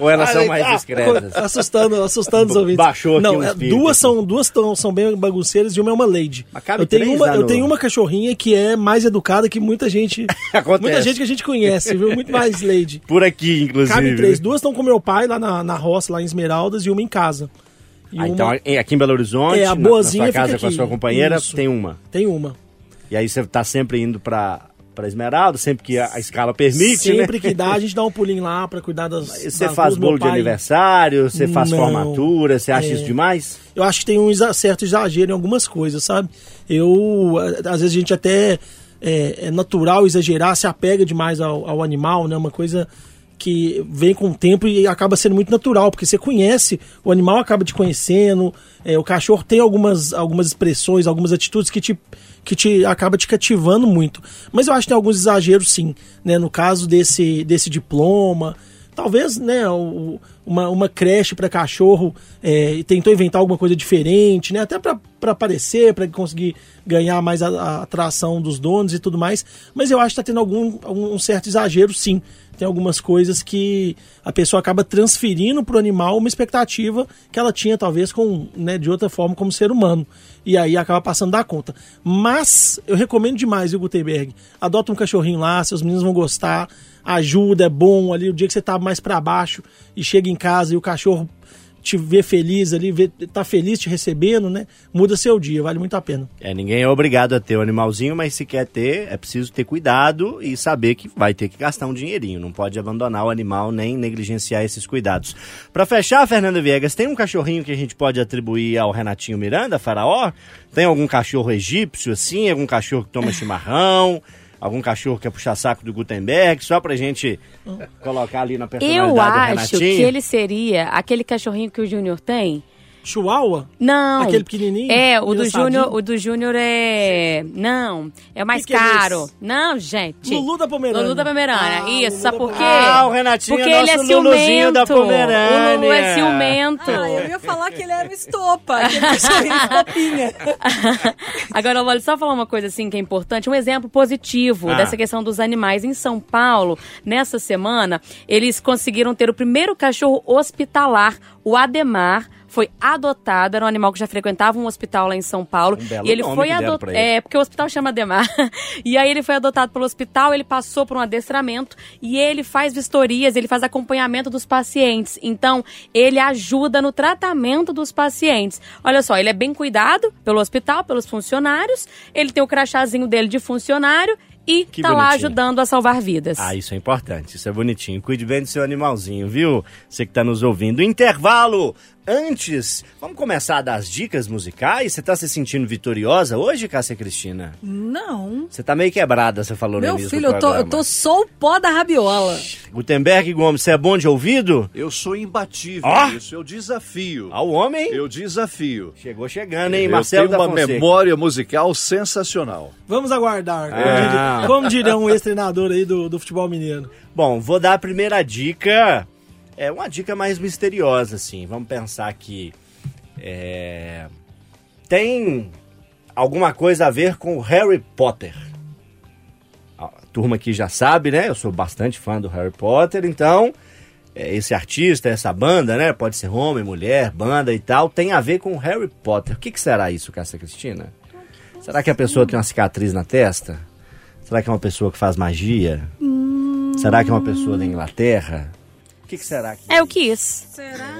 Speaker 2: Ou elas são mais
Speaker 3: Ah,
Speaker 2: discretas?
Speaker 3: Assustando, assustando os ouvintes.
Speaker 2: baixou aqui
Speaker 3: Não,
Speaker 2: um
Speaker 3: é, duas são duas tão, são bem bagunceiras e uma é uma lady. Eu tenho uma,
Speaker 2: lá
Speaker 3: eu
Speaker 2: no-
Speaker 3: tenho uma cachorrinha que é mais educada que muita gente, (laughs)
Speaker 2: Acontece.
Speaker 3: muita gente que a gente conhece, viu? Muito mais lady.
Speaker 2: Por aqui, inclusive.
Speaker 3: Cabe três, duas estão com meu pai lá na, na roça, lá em Esmeraldas e uma em casa. E
Speaker 2: Ah,
Speaker 3: uma
Speaker 2: então aqui em Belo Horizonte,
Speaker 3: É, a
Speaker 2: na- na,
Speaker 3: boazinha
Speaker 2: sua casa com a sua companheira,
Speaker 3: Isso.
Speaker 2: tem uma.
Speaker 3: tem uma.
Speaker 2: E aí você tá sempre indo pra, pra Esmeralda, sempre que a, escala permite,
Speaker 3: Sempre
Speaker 2: né?
Speaker 3: que dá, a gente (laughs) dá um pulinho lá pra cuidar das.
Speaker 2: Você faz
Speaker 3: duas,
Speaker 2: bolo de
Speaker 3: pai-
Speaker 2: aniversário, você faz
Speaker 3: Não.
Speaker 2: formatura, você acha
Speaker 3: É.
Speaker 2: isso demais?
Speaker 3: Eu acho que tem um certo exagero em algumas coisas, sabe? Eu, às vezes a gente até é, é natural exagerar, se apega demais ao, ao animal, né? Uma coisa que vem com o tempo e acaba sendo muito natural, porque você conhece, o animal acaba te conhecendo, é, o cachorro tem algumas, algumas expressões, algumas atitudes que te, que te acaba te cativando muito. Mas eu acho que tem alguns exageros sim, né? No caso desse, desse diploma, talvez, né, o- uma, uma creche para cachorro é, tentou inventar alguma coisa diferente, né? Até para aparecer, para conseguir ganhar mais a, a atração dos donos e tudo mais. Mas eu acho que está tendo algum, algum um certo exagero, sim. Tem algumas coisas que a pessoa acaba transferindo para o animal uma expectativa que ela tinha, talvez, com, né, de outra forma, como ser humano. E aí acaba passando da conta. Mas eu recomendo demais, viu, Gutenberg? Adota um cachorrinho lá, seus meninos vão gostar. Ajuda, é bom ali. O dia que você tá mais para baixo e chega em casa e o cachorro te vê feliz ali, vê, tá feliz te recebendo, né? Muda seu dia, vale muito a pena.
Speaker 2: É, ninguém é obrigado a ter o animalzinho, mas se quer ter, é preciso ter cuidado e saber que vai ter que gastar um dinheirinho. Não pode abandonar o animal nem negligenciar esses cuidados. Pra fechar, Fernanda Viegas, tem um cachorrinho que a gente pode atribuir ao Renatinho Miranda, faraó? Tem algum cachorro egípcio assim? Algum cachorro que toma chimarrão? Algum cachorro que quer puxar saco do Gutenberg? Só pra gente colocar ali na personalidade
Speaker 4: Eu
Speaker 2: do
Speaker 4: acho que ele seria aquele cachorrinho que o Júnior tem.
Speaker 3: Chihuahua?
Speaker 4: Não.
Speaker 3: Aquele pequenininho?
Speaker 4: É, o do? Júnior, o do Júnior é. Não, é o mais
Speaker 3: Que que é
Speaker 4: caro.
Speaker 3: esse?
Speaker 4: não, gente.
Speaker 3: Lulu da Pomerânia.
Speaker 4: Lulu da Pomerânia.
Speaker 3: Ah,
Speaker 4: Isso,
Speaker 3: Lulu
Speaker 4: sabe por quê?
Speaker 2: Ah, o Renatinho
Speaker 4: Porque
Speaker 2: é
Speaker 4: ele é
Speaker 2: Luluzinho da
Speaker 4: ciumento.
Speaker 2: Pomerânia.
Speaker 4: O Lulu é ciumento.
Speaker 5: Ah, eu ia falar que ele era estopa, aquele cachorrinho estopinha. (laughs)
Speaker 4: Agora, olha, só falar uma coisa assim que é importante, um exemplo positivo
Speaker 2: Ah.
Speaker 4: dessa questão dos animais. Em São Paulo, nessa semana, eles conseguiram ter o primeiro cachorro hospitalar, o Ademar. Foi adotado, era um animal que já frequentava um hospital lá em São Paulo.
Speaker 2: Um belo
Speaker 4: e ele foi adotado. É, porque o hospital chama Ademar. (laughs) e aí ele foi adotado pelo hospital, ele passou por um adestramento e ele faz vistorias, ele faz acompanhamento dos pacientes. Então, ele ajuda no tratamento dos pacientes. Olha só, ele é bem cuidado pelo hospital, pelos funcionários, ele tem o crachazinho dele de funcionário e
Speaker 2: Que
Speaker 4: tá lá
Speaker 2: bonitinho.
Speaker 4: ajudando a salvar vidas.
Speaker 2: Ah, isso é importante, isso é bonitinho. Cuide bem do seu animalzinho, viu? Você que tá nos ouvindo. Intervalo! Antes, vamos começar a dar as dicas musicais? Você tá se sentindo vitoriosa hoje, Cássia Cristina?
Speaker 5: Não.
Speaker 2: Você tá meio quebrada, você falou no
Speaker 5: Meu
Speaker 2: início
Speaker 5: filho,
Speaker 2: do
Speaker 5: eu tô, eu
Speaker 2: programa.
Speaker 5: tô só o pó da rabiola.
Speaker 2: Gutenberg Gomes, você é bom de ouvido?
Speaker 6: Eu sou imbatível,
Speaker 2: Ó!
Speaker 6: isso eu desafio.
Speaker 2: Ao homem?
Speaker 6: Eu desafio.
Speaker 2: Chegou chegando, hein?
Speaker 6: Eu
Speaker 2: Marcelo
Speaker 6: tenho
Speaker 2: da
Speaker 6: uma
Speaker 2: Fonseca.
Speaker 6: memória musical sensacional.
Speaker 3: Vamos aguardar. Como
Speaker 2: Ah.
Speaker 3: diria- Como diria um ex-treinador aí do, do futebol mineiro.
Speaker 2: Bom, vou dar a primeira dica. É uma dica mais misteriosa, assim. Vamos pensar que é, tem alguma coisa a ver com Harry Potter. A turma aqui já sabe, né? Eu sou bastante fã do Harry Potter, então é, esse artista, essa banda, né? Pode ser homem, mulher, banda e tal, tem a ver com Harry Potter. O que, que será isso, Cássia Cristina? Será que a pessoa tem uma cicatriz na testa? Será que é uma pessoa que faz magia? Será que é uma pessoa da Inglaterra? O que, que será que
Speaker 4: É o que isso.
Speaker 5: Será?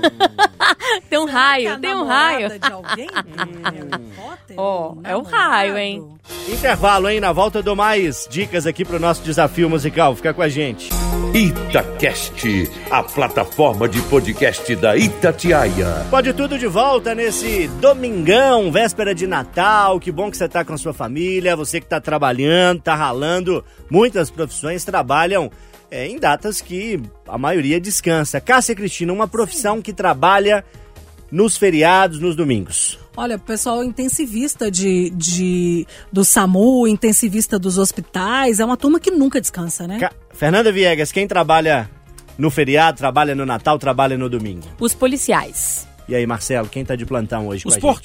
Speaker 5: (laughs)
Speaker 4: Tem um raio,
Speaker 5: que a
Speaker 4: tem um raio.
Speaker 5: de alguém? (laughs)
Speaker 4: Ó,
Speaker 5: Um
Speaker 4: é o
Speaker 5: namorado?
Speaker 4: raio, hein?
Speaker 2: Intervalo, hein? Na volta eu dou mais dicas aqui pro nosso desafio musical. Fica com a gente.
Speaker 1: Itacast, a plataforma de podcast da Itatiaia.
Speaker 2: Pode tudo de volta nesse domingão, véspera de Natal. Que bom que você tá com a sua família, você que tá trabalhando, tá ralando. Muitas profissões trabalham é, em datas que a maioria descansa. Cássia Cristina, uma profissão que trabalha nos feriados, nos domingos.
Speaker 5: Olha, o pessoal intensivista de, de, do SAMU, intensivista dos hospitais, é uma turma que nunca descansa, né?
Speaker 2: Ca- Fernanda Viegas, quem trabalha no feriado, trabalha no Natal, trabalha no domingo.
Speaker 4: Os policiais.
Speaker 2: E aí, Marcelo, quem tá de plantão hoje
Speaker 3: Os
Speaker 2: com a gente?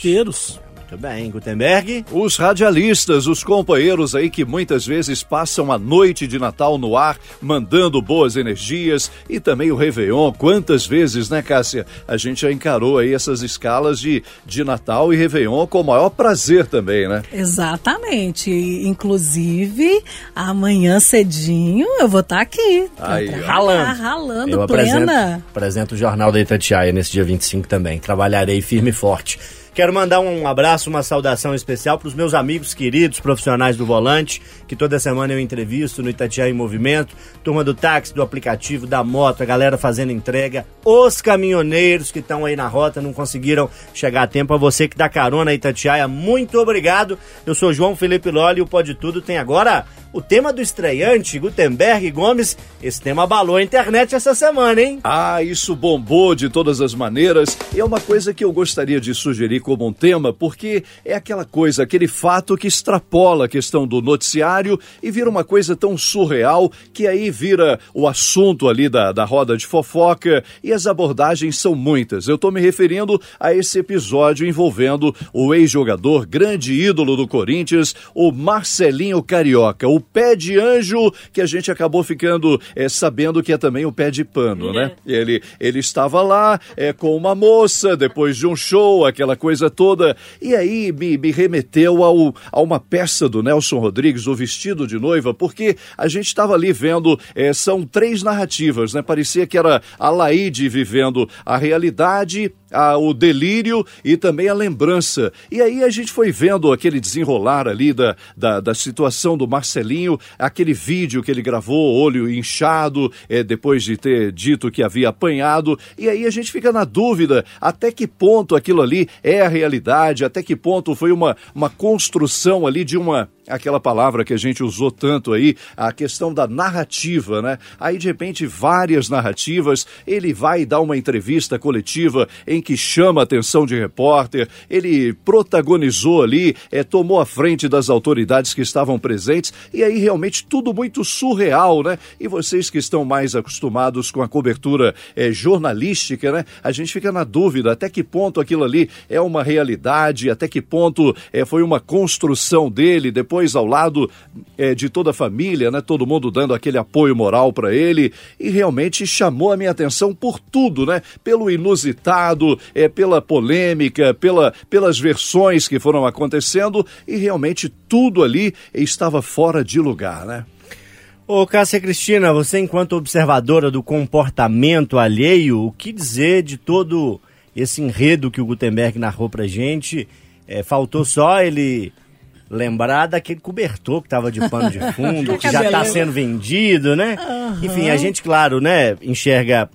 Speaker 2: Muito bem, Gutenberg.
Speaker 6: Os radialistas, os companheiros aí que muitas vezes passam a noite de Natal no ar, mandando boas energias e também o Réveillon. Quantas vezes, né, Cássia? A gente já encarou aí essas escalas de, de Natal e Réveillon com o maior prazer também, né?
Speaker 5: Exatamente. Inclusive, amanhã cedinho eu vou estar aqui. pra
Speaker 6: Aí,
Speaker 2: Ralando.
Speaker 5: Ralando,
Speaker 2: Eu
Speaker 5: plena.
Speaker 2: apresento, apresento o Jornal da Itatiaia nesse dia 25 também. Trabalharei firme e forte. Quero mandar um abraço, uma saudação especial para os meus amigos queridos, profissionais do volante, que toda semana eu entrevisto no Itatiaia em Movimento, turma do táxi, do aplicativo, da moto, a galera fazendo entrega, os caminhoneiros que estão aí na rota, não conseguiram chegar a tempo, a você que dá carona Itatiaia, muito obrigado. Eu sou João Felipe Loli e o Pode Tudo tem agora o tema do estreante, Gutenberg Gomes. Esse tema abalou a internet essa semana, hein?
Speaker 6: Ah, isso bombou de todas as maneiras. E é uma coisa que eu gostaria de sugerir como um tema, porque é aquela coisa, aquele fato que extrapola a questão do noticiário e vira uma coisa tão surreal que aí vira o assunto ali da, da roda de fofoca e as abordagens são muitas. Eu estou me referindo a esse episódio envolvendo o ex-jogador, grande ídolo do Corinthians, o Marcelinho Carioca, o pé de anjo que a gente acabou ficando é, sabendo que é também o pé de pano, né? Ele, ele estava lá é, com uma moça depois de um show, aquela coisa toda, e aí me, me remeteu ao, a uma peça do Nelson Rodrigues, O Vestido de Noiva, porque a gente estava ali vendo, é, são três narrativas, né? Parecia que era a Laide vivendo a realidade a, o delírio e também a lembrança. E aí a gente foi vendo aquele desenrolar ali da, da, da situação do Marcelinho, aquele vídeo que ele gravou, olho inchado, é, depois de ter dito que havia apanhado. E aí a gente fica na dúvida até que ponto aquilo ali é a realidade, até que ponto foi uma, uma construção ali de uma aquela palavra que a gente usou tanto aí, a questão da narrativa, né? Aí de repente várias narrativas, ele vai dar uma entrevista coletiva em que chama a atenção de repórter, ele protagonizou ali, é, tomou a frente das autoridades que estavam presentes e aí realmente tudo muito surreal, né? E vocês que estão mais acostumados com a cobertura é, jornalística, né? A gente fica na dúvida até que ponto aquilo ali é uma realidade, até que ponto é, foi uma construção dele depois ao lado é, de toda a família, né? Todo mundo dando aquele apoio moral para ele e realmente chamou a minha atenção por tudo, né? Pelo inusitado, é, pela polêmica, pela, pelas versões que foram acontecendo e realmente tudo ali estava fora de lugar, né?
Speaker 2: Ô, Cássia Cristina, você enquanto observadora do comportamento alheio, o que dizer de todo esse enredo que o Gutenberg narrou pra gente? É, faltou só ele lembrar daquele cobertor que estava de pano de (laughs) fundo, que já está sendo vendido, né? Uhum. Enfim, a gente, claro, né, enxerga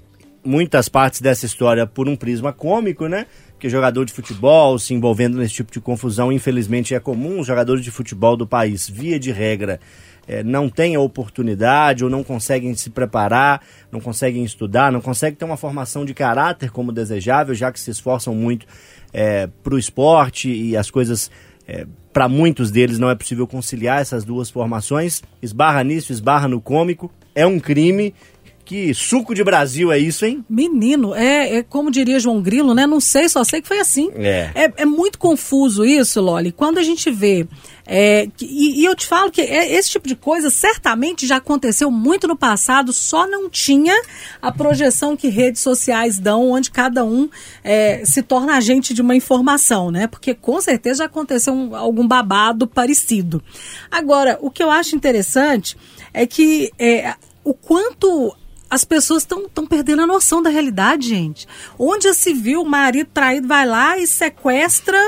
Speaker 2: muitas partes dessa história por um prisma cômico, né? Porque jogador de futebol se envolvendo nesse tipo de confusão, infelizmente, é comum. Os jogadores de futebol do país, via de regra, é, não têm a oportunidade ou não conseguem se preparar, não conseguem estudar, não conseguem ter uma formação de caráter como desejável, já que se esforçam muito é, para o esporte e as coisas é, para muitos deles não é possível conciliar essas duas formações. Esbarra nisso, esbarra no cômico. É um crime. Que suco de Brasil é isso, hein?
Speaker 5: Menino, é, é como diria João Grilo, né? Não sei, só sei que foi assim.
Speaker 2: É.
Speaker 5: É, é muito confuso isso, Loli. Quando a gente vê é, e, e, eu te falo que é, esse tipo de coisa certamente já aconteceu muito no passado, só não tinha a projeção que redes sociais dão, onde cada um é, se torna agente de uma informação, né? Porque com certeza já aconteceu um, algum babado parecido. Agora, o que eu acho interessante é que é, o quanto as pessoas estão perdendo a noção da realidade, gente. Onde se viu o marido traído vai lá e sequestra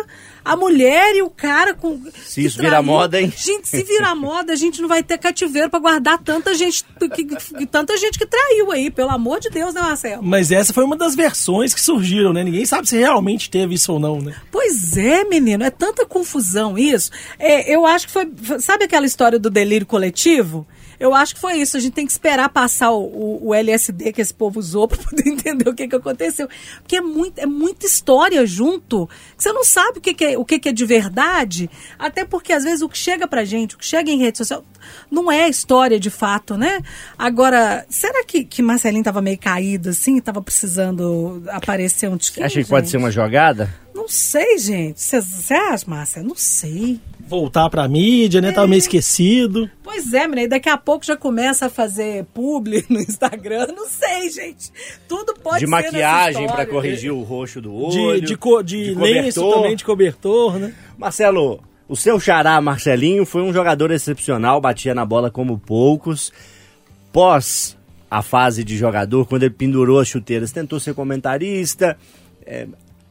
Speaker 5: a mulher e o cara com.
Speaker 2: Se isso virar moda, hein?
Speaker 5: Gente, se virar moda, a gente não vai ter cativeiro para guardar tanta gente, que, que, tanta gente que traiu aí, pelo amor de Deus, né, Marcelo?
Speaker 3: Mas essa foi uma das versões que surgiram, né? Ninguém sabe se realmente teve isso ou não, né?
Speaker 5: Pois é, menino, é tanta confusão isso. É, eu acho que foi. Sabe aquela história do delírio coletivo? Eu acho que foi isso. A gente tem que esperar passar o, o, o LSD que esse povo usou (laughs) para poder entender o que, que aconteceu. Porque é, muito, é muita história junto. Que você não sabe o que, que é, o que, que é de verdade. Até porque, às vezes, o que chega pra gente, o que chega em rede social, não é história de fato, né? Agora, será que, que Marcelinho tava meio caído assim? Tava precisando aparecer um tiquinho?
Speaker 2: Acha que pode ser uma jogada?
Speaker 5: Não sei, gente. Você acha, Márcia? Não sei
Speaker 3: voltar pra mídia, né? É. Tava meio esquecido.
Speaker 5: Pois é, menina, e daqui a pouco já começa a fazer publi (laughs) no Instagram. Não sei, gente. Tudo pode
Speaker 2: de ser. De maquiagem para corrigir o roxo do olho.
Speaker 3: De, de, co de, de lenço também, de cobertor, né?
Speaker 2: Marcelo, o seu xará Marcelinho foi um jogador excepcional, batia na bola como poucos. Pós a fase de jogador, quando ele pendurou as chuteiras, tentou ser comentarista. É,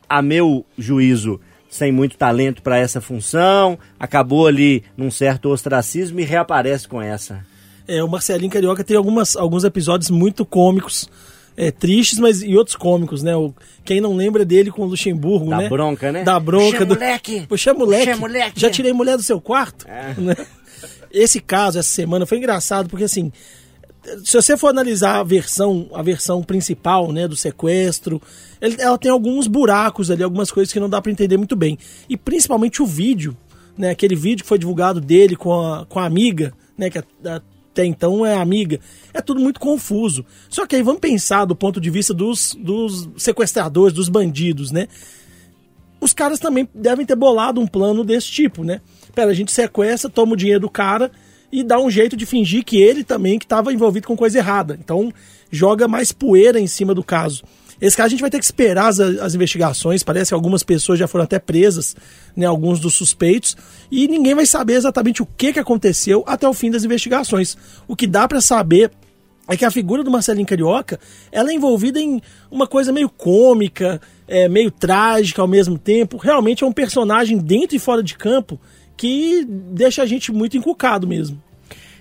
Speaker 2: a meu juízo, sem muito talento para essa função, acabou ali num certo ostracismo e reaparece com essa.
Speaker 3: É, o Marcelinho Carioca tem algumas, alguns episódios muito cômicos, é, tristes, mas e outros cômicos, né? O, quem não lembra dele com o Luxemburgo,
Speaker 2: Da
Speaker 3: né?
Speaker 2: bronca, né?
Speaker 3: Da bronca.
Speaker 2: Puxa,
Speaker 3: do...
Speaker 2: moleque!
Speaker 3: Puxa, moleque!
Speaker 2: Puxa, moleque!
Speaker 3: Já tirei mulher do seu quarto? (laughs) Né? Esse caso, essa semana, foi engraçado, porque assim, se você for analisar a versão, a versão principal, né, do sequestro, ele- ela tem alguns buracos ali, algumas coisas que não dá pra entender muito bem. E principalmente o vídeo, né, aquele vídeo que foi divulgado dele com a, com a amiga, né, que até então é amiga. É tudo muito confuso. Só que aí vamos pensar do ponto de vista dos, dos sequestradores, dos bandidos, né? os caras também devem ter bolado um plano desse tipo, né? Pera, a gente sequestra, toma o dinheiro do cara e dá um jeito de fingir que ele também que estava envolvido com coisa errada. Então joga mais poeira em cima do caso. Esse caso a gente vai ter que esperar as, as investigações. Parece que algumas pessoas já foram até presas, né? Alguns dos suspeitos. E ninguém vai saber exatamente o que, que aconteceu até o fim das investigações. O que dá para saber é que a figura do Marcelinho Carioca ela é envolvida em uma coisa meio cômica, é, meio trágica ao mesmo tempo. Realmente é um personagem dentro e fora de campo que deixa a gente muito encucado mesmo.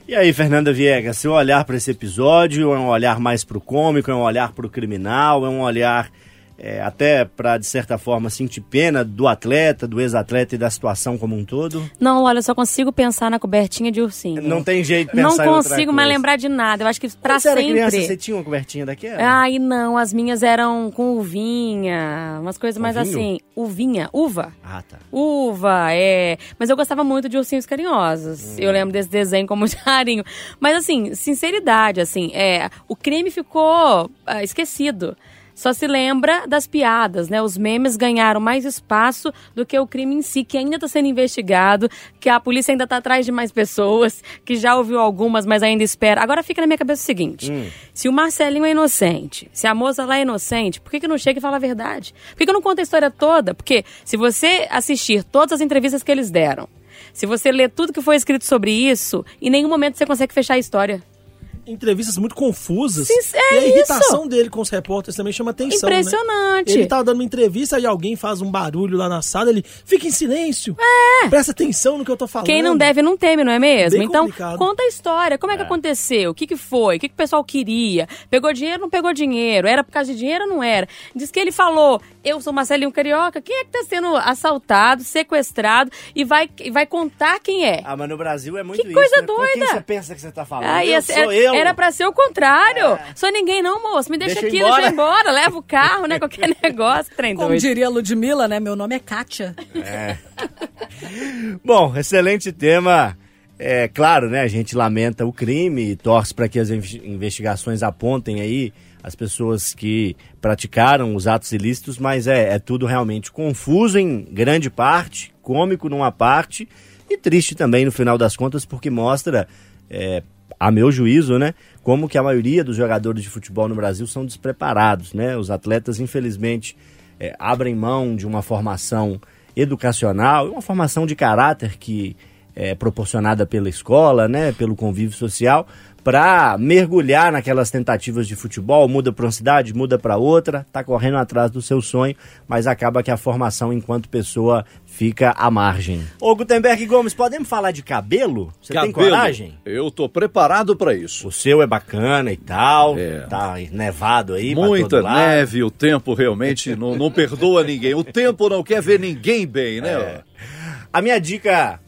Speaker 2: E aí, Fernanda Viegas, seu olhar para esse episódio é um olhar mais pro cômico, é um olhar pro criminal, é um olhar é, até para de certa forma sentir pena do atleta, do ex-atleta e da situação como um todo?
Speaker 4: Não, olha, eu só consigo pensar na cobertinha de ursinho.
Speaker 2: Não tem jeito de
Speaker 4: Não
Speaker 2: pensar outra
Speaker 4: consigo mais lembrar de nada. Eu acho que pra
Speaker 2: Quando você era
Speaker 4: sempre.
Speaker 2: criança, você tinha uma cobertinha daquela?
Speaker 4: Ai, não, as minhas eram com uvinha, umas coisas mais assim. Uvinha, uva.
Speaker 2: Ah, tá.
Speaker 4: Uva, é. Mas eu gostava muito de ursinhos carinhosos. Eu lembro desse desenho com (laughs) muito carinho. Mas assim, sinceridade, assim, é. O crime ficou ah, esquecido. Só se lembra das piadas, né? Os memes ganharam mais espaço do que o crime em si, que ainda está sendo investigado, que a polícia ainda está atrás de mais pessoas, que já ouviu algumas, mas ainda espera. Agora fica na minha cabeça o seguinte: se o Marcelinho é inocente, se a moça lá é inocente, por que, que não chega e fala a verdade? Por que, que não conta a história toda? Porque se você assistir todas as entrevistas que eles deram, se você ler tudo que foi escrito sobre isso, em nenhum momento você consegue fechar a história.
Speaker 3: Entrevistas muito confusas.
Speaker 4: Sim, é
Speaker 3: e a irritação
Speaker 4: isso.
Speaker 3: dele com os repórteres também chama atenção. né?
Speaker 4: Impressionante.
Speaker 3: Ele tá dando uma entrevista e alguém faz um barulho lá na sala, ele fica em silêncio.
Speaker 4: É.
Speaker 3: Presta atenção no que eu tô falando.
Speaker 4: Quem não deve não teme, não é mesmo?
Speaker 3: Bem
Speaker 4: então,
Speaker 3: complicado.
Speaker 4: conta a história. Como é que aconteceu? O que, que foi? O que, que o pessoal queria? Pegou dinheiro não pegou dinheiro? Era por causa de dinheiro ou não era? Diz que ele falou: Eu sou Marcelinho Carioca. Quem é que tá sendo assaltado, sequestrado e vai, vai contar quem é?
Speaker 2: Ah, mas no Brasil é muito
Speaker 4: Que
Speaker 2: isso.
Speaker 4: coisa
Speaker 2: né? Com quem
Speaker 4: doida.
Speaker 2: você pensa que você tá falando?
Speaker 4: Ah,
Speaker 2: eu
Speaker 4: ia
Speaker 2: sou
Speaker 4: ser-
Speaker 2: eu.
Speaker 4: Era pra ser o contrário. Sou ninguém não, moço. Me deixa,
Speaker 2: Deixa
Speaker 4: aqui,
Speaker 2: ir
Speaker 4: deixa
Speaker 2: embora.
Speaker 4: embora. Leva o carro, né? Qualquer (laughs) negócio. Trem
Speaker 5: Como
Speaker 4: doido.
Speaker 5: diria Ludmilla, né? Meu nome é Kátia.
Speaker 2: Bom, excelente tema. É claro, né? A gente lamenta o crime e torce para que as inve- investigações apontem aí as pessoas que praticaram os atos ilícitos, mas é, é tudo realmente confuso em grande parte, cômico numa parte e triste também no final das contas, porque mostra, é, a meu juízo, né, como que a maioria dos jogadores de futebol no Brasil são despreparados, né? Os atletas, infelizmente, é, abrem mão de uma formação educacional, uma formação de caráter que é proporcionada pela escola, né, pelo convívio social, para mergulhar naquelas tentativas de futebol, muda para uma cidade, muda para outra, tá correndo atrás do seu sonho, mas acaba que a formação enquanto pessoa fica à margem. Ô Gutenberg Gomes, podemos falar de cabelo? Você tem
Speaker 6: Cabelo,
Speaker 2: coragem?
Speaker 6: Eu tô preparado para isso.
Speaker 2: O seu é bacana e tal,
Speaker 6: É.
Speaker 2: tá nevado aí
Speaker 6: Muita
Speaker 2: todo lado.
Speaker 6: neve, o tempo realmente não, não perdoa ninguém. O tempo não quer ver ninguém bem, né?
Speaker 2: É. A minha dica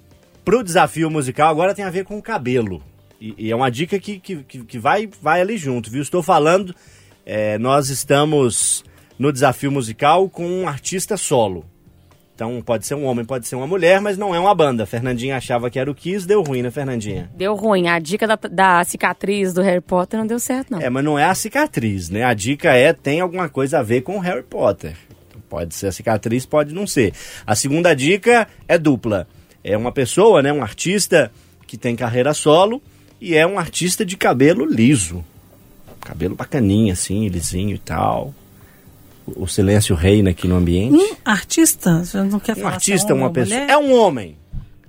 Speaker 2: pro desafio musical agora tem a ver com o cabelo. E, e é uma dica que, que, que- vai, vai ali junto, viu? Estou falando, é, nós estamos no desafio musical com um artista solo. Então pode ser um homem, pode ser uma mulher, mas não é uma banda. Fernandinha achava que era o Kiss, deu ruim, né, Fernandinha?
Speaker 4: Deu ruim. A dica da, da cicatriz do Harry Potter não deu certo, não.
Speaker 2: É, mas não é a cicatriz, né? A dica é tem alguma coisa a ver com o Harry Potter. Pode ser a cicatriz, pode não ser. A segunda dica é dupla. É uma pessoa, né, um artista que tem carreira solo e é um artista de cabelo liso. Cabelo bacaninha assim, lisinho e tal. O silêncio reina aqui no ambiente.
Speaker 5: Um artista? Você não quer
Speaker 2: Um
Speaker 5: falar é
Speaker 2: artista,
Speaker 5: homem
Speaker 2: uma
Speaker 5: ou
Speaker 2: pessoa.
Speaker 5: mulher?
Speaker 2: É um homem.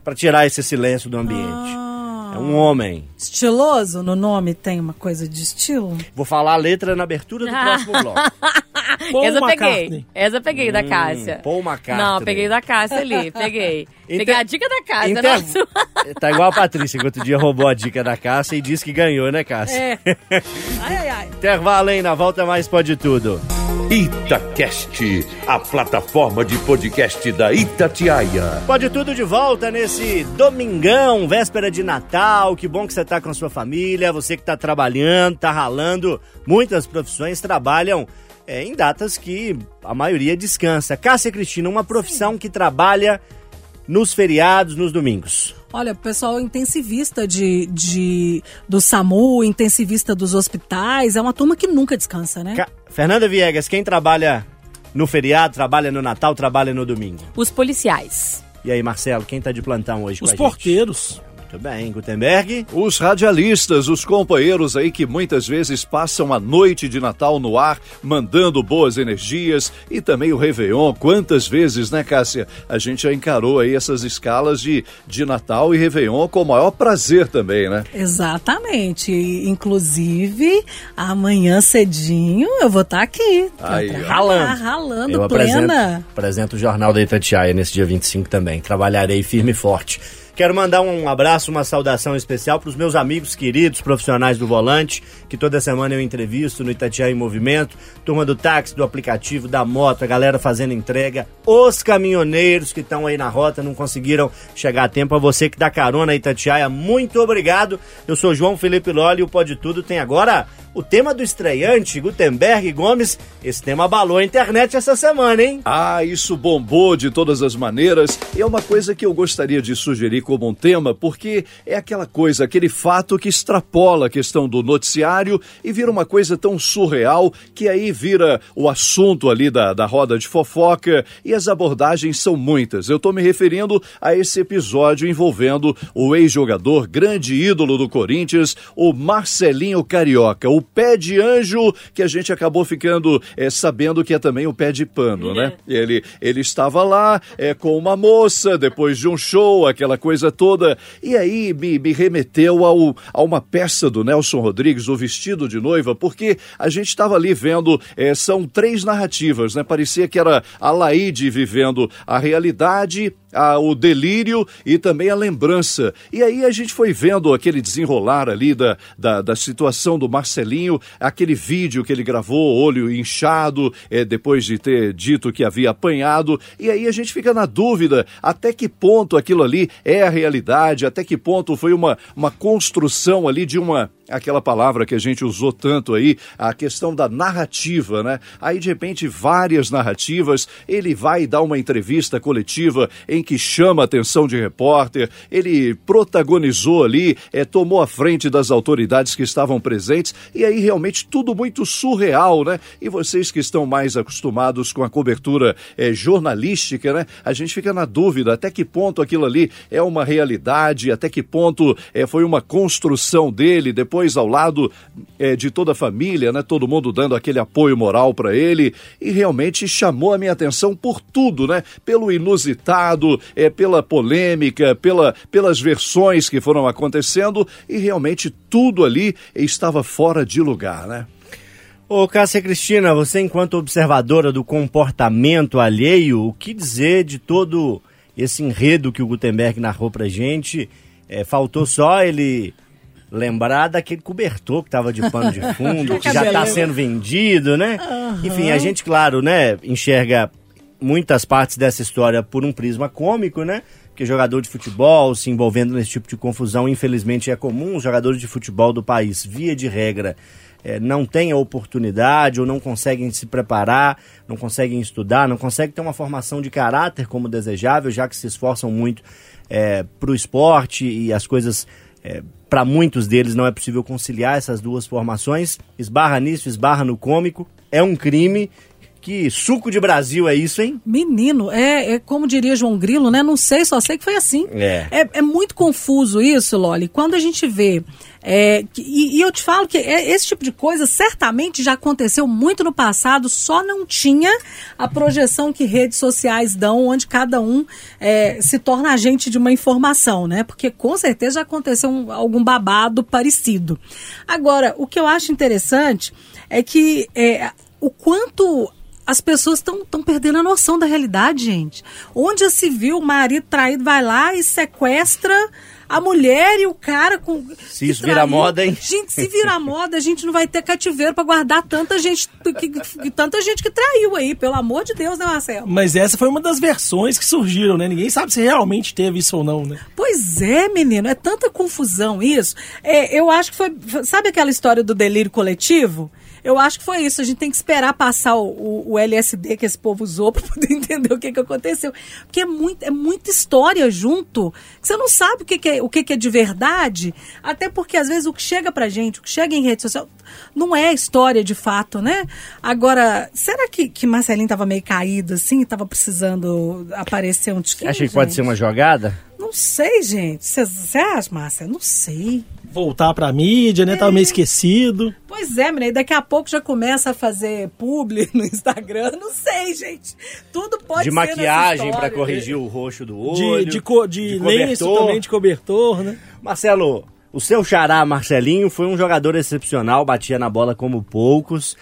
Speaker 2: Pra tirar esse silêncio do ambiente.
Speaker 5: Ah.
Speaker 2: É um homem.
Speaker 5: Estiloso no nome tem uma coisa de estilo?
Speaker 2: Vou falar a letra na abertura do próximo bloco. (laughs)
Speaker 3: Paul
Speaker 4: Essa eu peguei. Essa eu peguei da Cássia.
Speaker 2: Hum, Paul McCartney.
Speaker 4: Não, peguei da Cássia ali, peguei. Peguei
Speaker 2: Inter-
Speaker 4: a dica da Cássia,
Speaker 2: Inter-
Speaker 4: nossa.
Speaker 2: Tá igual a Patrícia, que outro dia roubou a dica da Cássia e disse que ganhou, né, Cássia?
Speaker 3: É. (laughs) Ai, ai, ai.
Speaker 2: Intervalo, hein? Na volta mais pode tudo.
Speaker 1: Itacast, a plataforma de podcast da Itatiaia.
Speaker 2: Pode tudo de volta nesse domingão, véspera de Natal. Que bom que você tá com a sua família, você que tá trabalhando, tá ralando. Muitas profissões trabalham é, em datas que a maioria descansa. Cássia Cristina, uma profissão que trabalha nos feriados, nos domingos.
Speaker 5: Olha, o pessoal intensivista de, de, do SAMU, intensivista dos hospitais, é uma turma que nunca descansa, né?
Speaker 2: Ca- Fernanda Viegas, quem trabalha no feriado, trabalha no Natal, trabalha no domingo.
Speaker 4: Os policiais.
Speaker 2: E aí, Marcelo, quem tá de plantão hoje
Speaker 3: Os
Speaker 2: com a gente? Muito bem, Gutenberg.
Speaker 6: Os radialistas, os companheiros aí que muitas vezes passam a noite de Natal no ar, mandando boas energias e também o Réveillon. Quantas vezes, né, Cássia? A gente já encarou aí essas escalas de, de Natal e Réveillon com o maior prazer também, né?
Speaker 5: Exatamente. Inclusive, amanhã cedinho eu vou estar aqui.
Speaker 6: Aí,
Speaker 5: Pra
Speaker 6: ó.
Speaker 5: ralar,
Speaker 2: Ralando.
Speaker 5: ralando,
Speaker 2: Eu
Speaker 5: plena.
Speaker 2: apresento, apresento o Jornal da Itatiaia nesse dia 25 também. Trabalharei firme e forte. Quero mandar um abraço, uma saudação especial para os meus amigos queridos, profissionais do volante, que toda semana eu entrevisto no Itatiaia em Movimento, turma do táxi, do aplicativo, da moto, a galera fazendo entrega, os caminhoneiros que estão aí na rota, não conseguiram chegar a tempo, a você que dá carona Itatiaia, muito obrigado. Eu sou João Felipe Loli e o Pode Tudo tem agora o tema do estreante, Gutenberg Gomes. Esse tema abalou a internet essa semana, hein?
Speaker 6: Ah, isso bombou de todas as maneiras. E é uma coisa que eu gostaria de sugerir como um tema, porque é aquela coisa, aquele fato que extrapola a questão do noticiário e vira uma coisa tão surreal que aí vira o assunto ali da, da roda de fofoca e as abordagens são muitas. Eu estou me referindo a esse episódio envolvendo o ex-jogador, grande ídolo do Corinthians, o Marcelinho Carioca, o pé de anjo que a gente acabou ficando eh, sabendo que é também o pé de pano, né? Ele, ele estava lá eh, com uma moça depois de um show, aquela coisa toda, e aí me, me remeteu ao, a uma peça do Nelson Rodrigues, O Vestido de Noiva, porque a gente estava ali vendo, eh, são três narrativas, né? Parecia que era a Laide vivendo a realidade a- o delírio e também a lembrança. E aí a gente foi vendo aquele desenrolar ali da, da, da situação do Marcelinho, aquele vídeo que ele gravou, olho inchado, eh, depois de ter dito que havia apanhado. E aí a gente fica na dúvida até que ponto aquilo ali é a realidade, até que ponto foi uma, uma construção ali de uma aquela palavra que a gente usou tanto aí, a questão da narrativa, né? Aí de repente várias narrativas, ele vai dar uma entrevista coletiva em que chama a atenção de repórter, ele protagonizou ali, eh, tomou a frente das autoridades que estavam presentes e aí realmente tudo muito surreal, né? E vocês que estão mais acostumados com a cobertura eh, jornalística, né? A gente fica na dúvida até que ponto aquilo ali é uma realidade, até que ponto eh, foi uma construção dele, depois ao lado eh, de toda a família, né? Todo mundo dando aquele apoio moral para ele e realmente chamou a minha atenção por tudo, né? Pelo inusitado, eh, pela polêmica, pela, pelas versões que foram acontecendo e realmente tudo ali estava fora de lugar, né?
Speaker 2: Ô, Cássia Cristina, você enquanto observadora do comportamento alheio, o que dizer de todo esse enredo que o Gutenberg narrou pra gente? É, faltou só ele lembrar daquele cobertor que tava de pano de (laughs) fundo, que já tá sendo vendido, né? Enfim, a gente, claro, né, enxerga muitas partes dessa história por um prisma cômico, né? Porque jogador de futebol se envolvendo nesse tipo de confusão, infelizmente, é comum. Os jogadores de futebol do país, via de regra, eh, não têm a oportunidade ou não conseguem se preparar, não conseguem estudar, não conseguem ter uma formação de caráter como desejável, já que se esforçam muito para o esporte e as coisas, para muitos deles, não é possível conciliar essas duas formações. Esbarra nisso, esbarra no cômico. É um crime. Que suco de Brasil é isso, hein?
Speaker 5: Menino, é, é como diria João Grilo, né? Não sei, só sei que foi assim.
Speaker 2: É.
Speaker 5: É, é muito confuso isso, Loli. Quando a gente vê. é, que- e, e eu te falo que é- esse tipo de coisa certamente já aconteceu muito no passado, só não tinha a projeção que redes sociais dão, onde cada um é, se torna agente de uma informação, né? Porque com certeza já aconteceu um- algum babado parecido. Agora, o que eu acho interessante é que é, o quanto as pessoas estão perdendo a noção da realidade, gente. Onde já se viu o marido traído vai lá e sequestra a mulher e o cara com.
Speaker 2: Se isso virar moda, hein?
Speaker 5: Gente, se virar (laughs) moda, a gente não vai ter cativeiro para guardar tanta gente que, que- tanta gente que traiu aí, pelo amor de Deus, né, Marcelo?
Speaker 3: Mas essa foi uma das versões que surgiram, né? Ninguém sabe se realmente teve isso ou não, né?
Speaker 5: Pois é, menino, é tanta confusão isso. É, eu acho que foi- Sabe aquela história do delírio coletivo? Eu acho que foi isso. A gente tem que esperar passar o, o- o LSD que esse povo usou (laughs) para poder entender o que, que aconteceu. Porque é, muito, é muita história junto. Você não sabe o que, que é, o que, que é de verdade. Até porque, às vezes, o que chega pra gente, o que chega em rede social, não é história de fato, né? Agora, será que, que Marcelinho tava meio caído assim? Tava precisando aparecer um tiquinho?
Speaker 2: Acha que pode ser
Speaker 5: gente?
Speaker 2: uma jogada?
Speaker 5: Não sei, gente. Você acha, Márcia? Não sei.
Speaker 3: Voltar pra mídia, né? Tava meio esquecido.
Speaker 5: Pois é, menina, e daqui a pouco já começa a fazer publi (laughs) no Instagram. Não sei, gente. Tudo pode
Speaker 2: de
Speaker 5: ser
Speaker 2: maquiagem
Speaker 5: nessa
Speaker 2: para corrigir o roxo do
Speaker 3: De,
Speaker 2: olho.
Speaker 3: de, co- de lenço
Speaker 2: cobertor.
Speaker 3: também, de cobertor, né?
Speaker 2: Marcelo, o seu xará Marcelinho foi um jogador excepcional, batia na bola como poucos.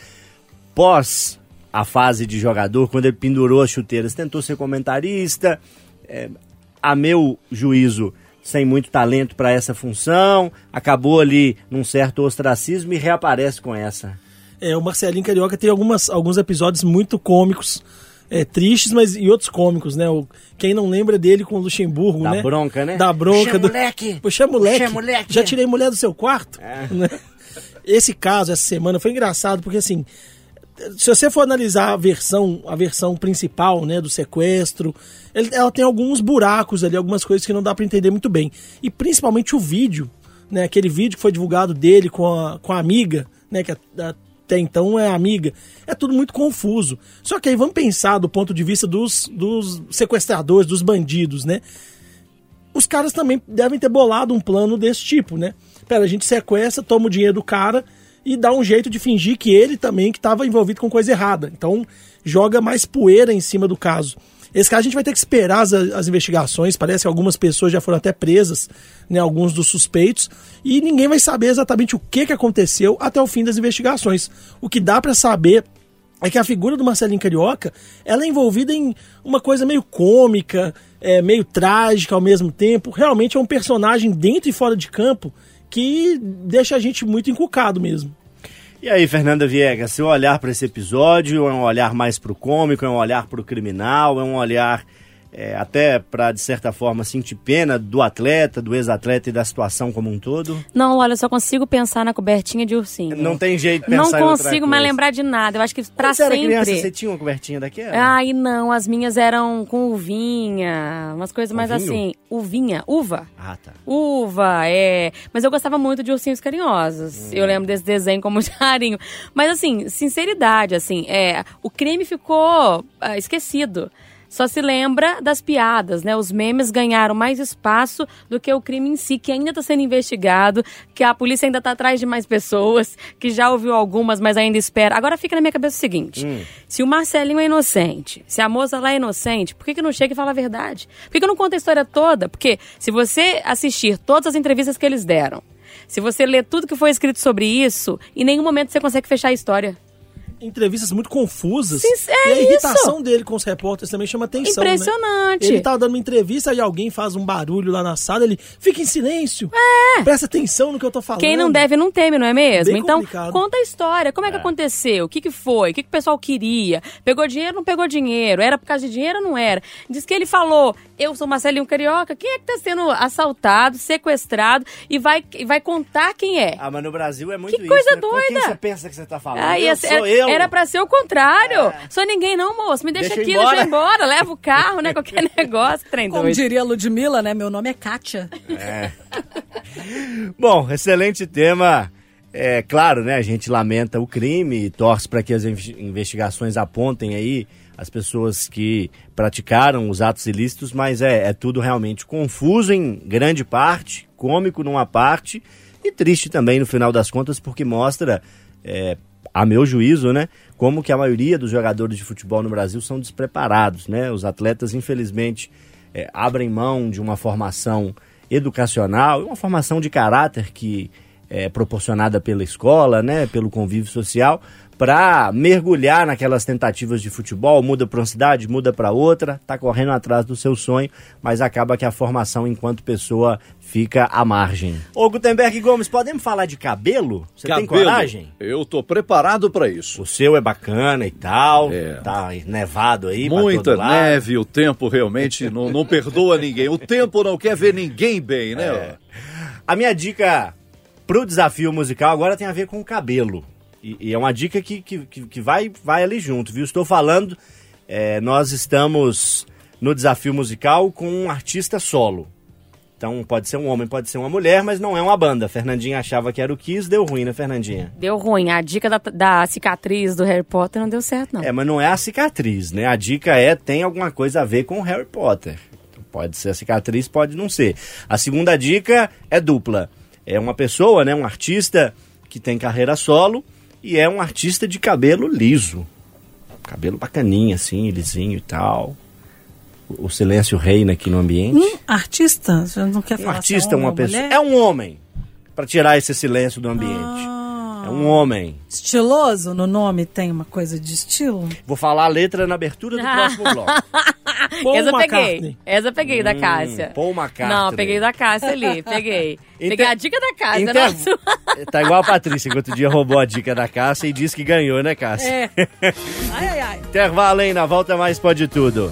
Speaker 2: Pós a fase de jogador, quando ele pendurou as chuteiras, tentou ser comentarista. É, a meu juízo, sem muito talento para essa função, acabou ali num certo ostracismo e reaparece com essa.
Speaker 3: É, o Marcelinho Carioca tem algumas, alguns episódios muito cômicos, é, tristes, mas e outros cômicos, né? O, quem não lembra dele com o Luxemburgo,
Speaker 2: Da
Speaker 3: né?
Speaker 2: bronca, né?
Speaker 3: Da bronca.
Speaker 2: Puxa,
Speaker 3: do...
Speaker 2: moleque!
Speaker 3: Puxa, moleque!
Speaker 2: Puxa, moleque!
Speaker 3: Já tirei mulher do seu quarto?
Speaker 2: É. (laughs)
Speaker 3: Né? Esse caso, essa semana, foi engraçado, porque assim, se você for analisar a versão, a versão principal, né, do sequestro, ele- ela tem alguns buracos ali, algumas coisas que não dá pra entender muito bem. E principalmente o vídeo, né, aquele vídeo que foi divulgado dele com a, com a amiga, né, que até então é amiga. É tudo muito confuso. Só que aí vamos pensar do ponto de vista dos, dos sequestradores, dos bandidos, né? os caras também devem ter bolado um plano desse tipo, né? Pera, a gente sequestra, toma o dinheiro do cara e dá um jeito de fingir que ele também que estava envolvido com coisa errada. Então, joga mais poeira em cima do caso. Esse caso a gente vai ter que esperar as, as investigações. Parece que algumas pessoas já foram até presas, né? Alguns dos suspeitos. E ninguém vai saber exatamente o que, que aconteceu até o fim das investigações. O que dá para saber é que a figura do Marcelinho Carioca ela é envolvida em uma coisa meio cômica, é, meio trágica ao mesmo tempo. Realmente é um personagem dentro e fora de campo que deixa a gente muito encucado mesmo.
Speaker 2: E aí, Fernanda Viegas, seu olhar para esse episódio é um olhar mais pro cômico, é um olhar pro criminal, é um olhar é, até para, de certa forma, sentir pena do atleta, do ex-atleta e da situação como um todo?
Speaker 4: Não, olha, eu só consigo pensar na cobertinha de ursinho.
Speaker 2: Não tem jeito de
Speaker 4: Não
Speaker 2: pensar outra
Speaker 4: consigo mais lembrar de nada. Eu acho que pra
Speaker 2: Quando você era
Speaker 4: sempre.
Speaker 2: criança, você tinha uma cobertinha daquela?
Speaker 4: Ai, não, as minhas eram com uvinha, umas coisas mais assim. Uvinha, uva.
Speaker 2: Ah, tá.
Speaker 4: Uva, é. Mas eu gostava muito de ursinhos carinhosos. Eu lembro desse desenho com muito carinho. (laughs) Mas assim, sinceridade, assim, é. O crime ficou ah, esquecido. Só se lembra das piadas, né? Os memes ganharam mais espaço do que o crime em si, que ainda está sendo investigado, que a polícia ainda está atrás de mais pessoas, que já ouviu algumas, mas ainda espera. Agora fica na minha cabeça o seguinte: se o Marcelinho é inocente, se a moça lá é inocente, por que, que não chega e fala a verdade? Por que, que não conta a história toda? Porque se você assistir todas as entrevistas que eles deram, se você ler tudo que foi escrito sobre isso, em nenhum momento você consegue fechar a história.
Speaker 3: Entrevistas muito confusas.
Speaker 4: Sim, é
Speaker 3: e a irritação
Speaker 4: isso.
Speaker 3: dele com os repórteres também chama atenção. né?
Speaker 4: Impressionante.
Speaker 3: Ele tá dando uma entrevista e alguém faz um barulho lá na sala, ele fica em silêncio.
Speaker 4: É.
Speaker 3: Presta atenção no que eu tô falando.
Speaker 4: Quem não deve não teme, não é mesmo?
Speaker 3: Bem
Speaker 4: então,
Speaker 3: complicado.
Speaker 4: conta a história. Como é que aconteceu? O que, que foi? O que, que o pessoal queria? Pegou dinheiro não pegou dinheiro? Era por causa de dinheiro ou não era? Diz que ele falou, eu sou Marcelinho Carioca. Quem é que tá sendo assaltado, sequestrado e vai, vai contar quem é?
Speaker 2: Ah, mas no Brasil é muito
Speaker 4: Que
Speaker 2: isso.
Speaker 4: coisa
Speaker 2: né? Com quem
Speaker 4: doida.
Speaker 2: você pensa que você tá falando?
Speaker 4: Ah,
Speaker 2: eu
Speaker 4: ia
Speaker 2: sou
Speaker 4: ser-
Speaker 2: eu.
Speaker 4: Era pra ser o contrário. Sou ninguém não, moço. Me deixa,
Speaker 2: Deixa eu
Speaker 4: aqui,
Speaker 2: embora.
Speaker 4: deixa eu embora. Leva o carro, né? (laughs) Qualquer negócio. Trem
Speaker 5: Como
Speaker 4: doido.
Speaker 5: diria a Ludmilla, né? Meu nome é Kátia. (laughs)
Speaker 2: Bom, excelente tema. É claro, né? A gente lamenta o crime e torce para que as inve- investigações apontem aí as pessoas que praticaram os atos ilícitos, mas é, é tudo realmente confuso em grande parte, cômico numa parte e triste também no final das contas, porque mostra, é, a meu juízo, né, como que a maioria dos jogadores de futebol no Brasil são despreparados, né? Os atletas, infelizmente, é, abrem mão de uma formação educacional, uma formação de caráter que é, proporcionada pela escola, né, pelo convívio social, para mergulhar naquelas tentativas de futebol, muda para uma cidade, muda para outra, tá correndo atrás do seu sonho, mas acaba que a formação enquanto pessoa fica à margem. Ô Gutenberg Gomes, podemos falar de cabelo? Você tem
Speaker 6: Cabelo.
Speaker 2: coragem?
Speaker 6: Eu tô preparado para isso.
Speaker 2: O seu é bacana e tal,
Speaker 6: É.
Speaker 2: tá nevado aí
Speaker 6: Muita neve, o tempo realmente não, não perdoa ninguém. O tempo não quer ver ninguém bem, né?
Speaker 2: É. A minha dica pro desafio musical agora tem a ver com o cabelo. E, e é uma dica que, que, que- vai, vai ali junto, viu? Estou falando, é, nós estamos no desafio musical com um artista solo. Então pode ser um homem, pode ser uma mulher, mas não é uma banda. Fernandinha achava que era o Kiss, deu ruim, né, Fernandinha?
Speaker 4: Deu ruim. A dica da, da cicatriz do Harry Potter não deu certo, não.
Speaker 2: É, mas não é a cicatriz, né? A dica é tem alguma coisa a ver com o Harry Potter. Pode ser a cicatriz, pode não ser. A segunda dica é dupla. É uma pessoa, né, um artista que tem carreira solo e é um artista de cabelo liso. Cabelo bacaninha assim, lisinho e tal. O o silêncio reina aqui no ambiente.
Speaker 9: Um artista? Você não quer
Speaker 2: Um
Speaker 9: falar é
Speaker 2: artista,
Speaker 9: homem
Speaker 2: uma
Speaker 9: ou
Speaker 2: pessoa.
Speaker 9: mulher?
Speaker 2: É um homem. Pra tirar esse silêncio do ambiente.
Speaker 9: Ah.
Speaker 2: É um homem.
Speaker 9: Estiloso no nome tem uma coisa de estilo?
Speaker 2: Vou falar a letra na abertura do próximo (laughs) bloco.
Speaker 3: Paul
Speaker 4: Essa eu peguei. Essa eu peguei da
Speaker 2: Hum,
Speaker 4: Cássia.
Speaker 2: Paul McCartney.
Speaker 4: Não, peguei da Cássia ali. Peguei. (laughs)
Speaker 2: Inter-
Speaker 4: Peguei a dica da Cássia.
Speaker 2: Inter-
Speaker 4: Nossa. (laughs)
Speaker 2: Tá igual a Patrícia, que outro dia roubou a dica da Cássia e disse que ganhou, né, Cássia?
Speaker 9: É. Ai, ai, ai.
Speaker 2: Intervalo, hein? Na volta mais pode tudo.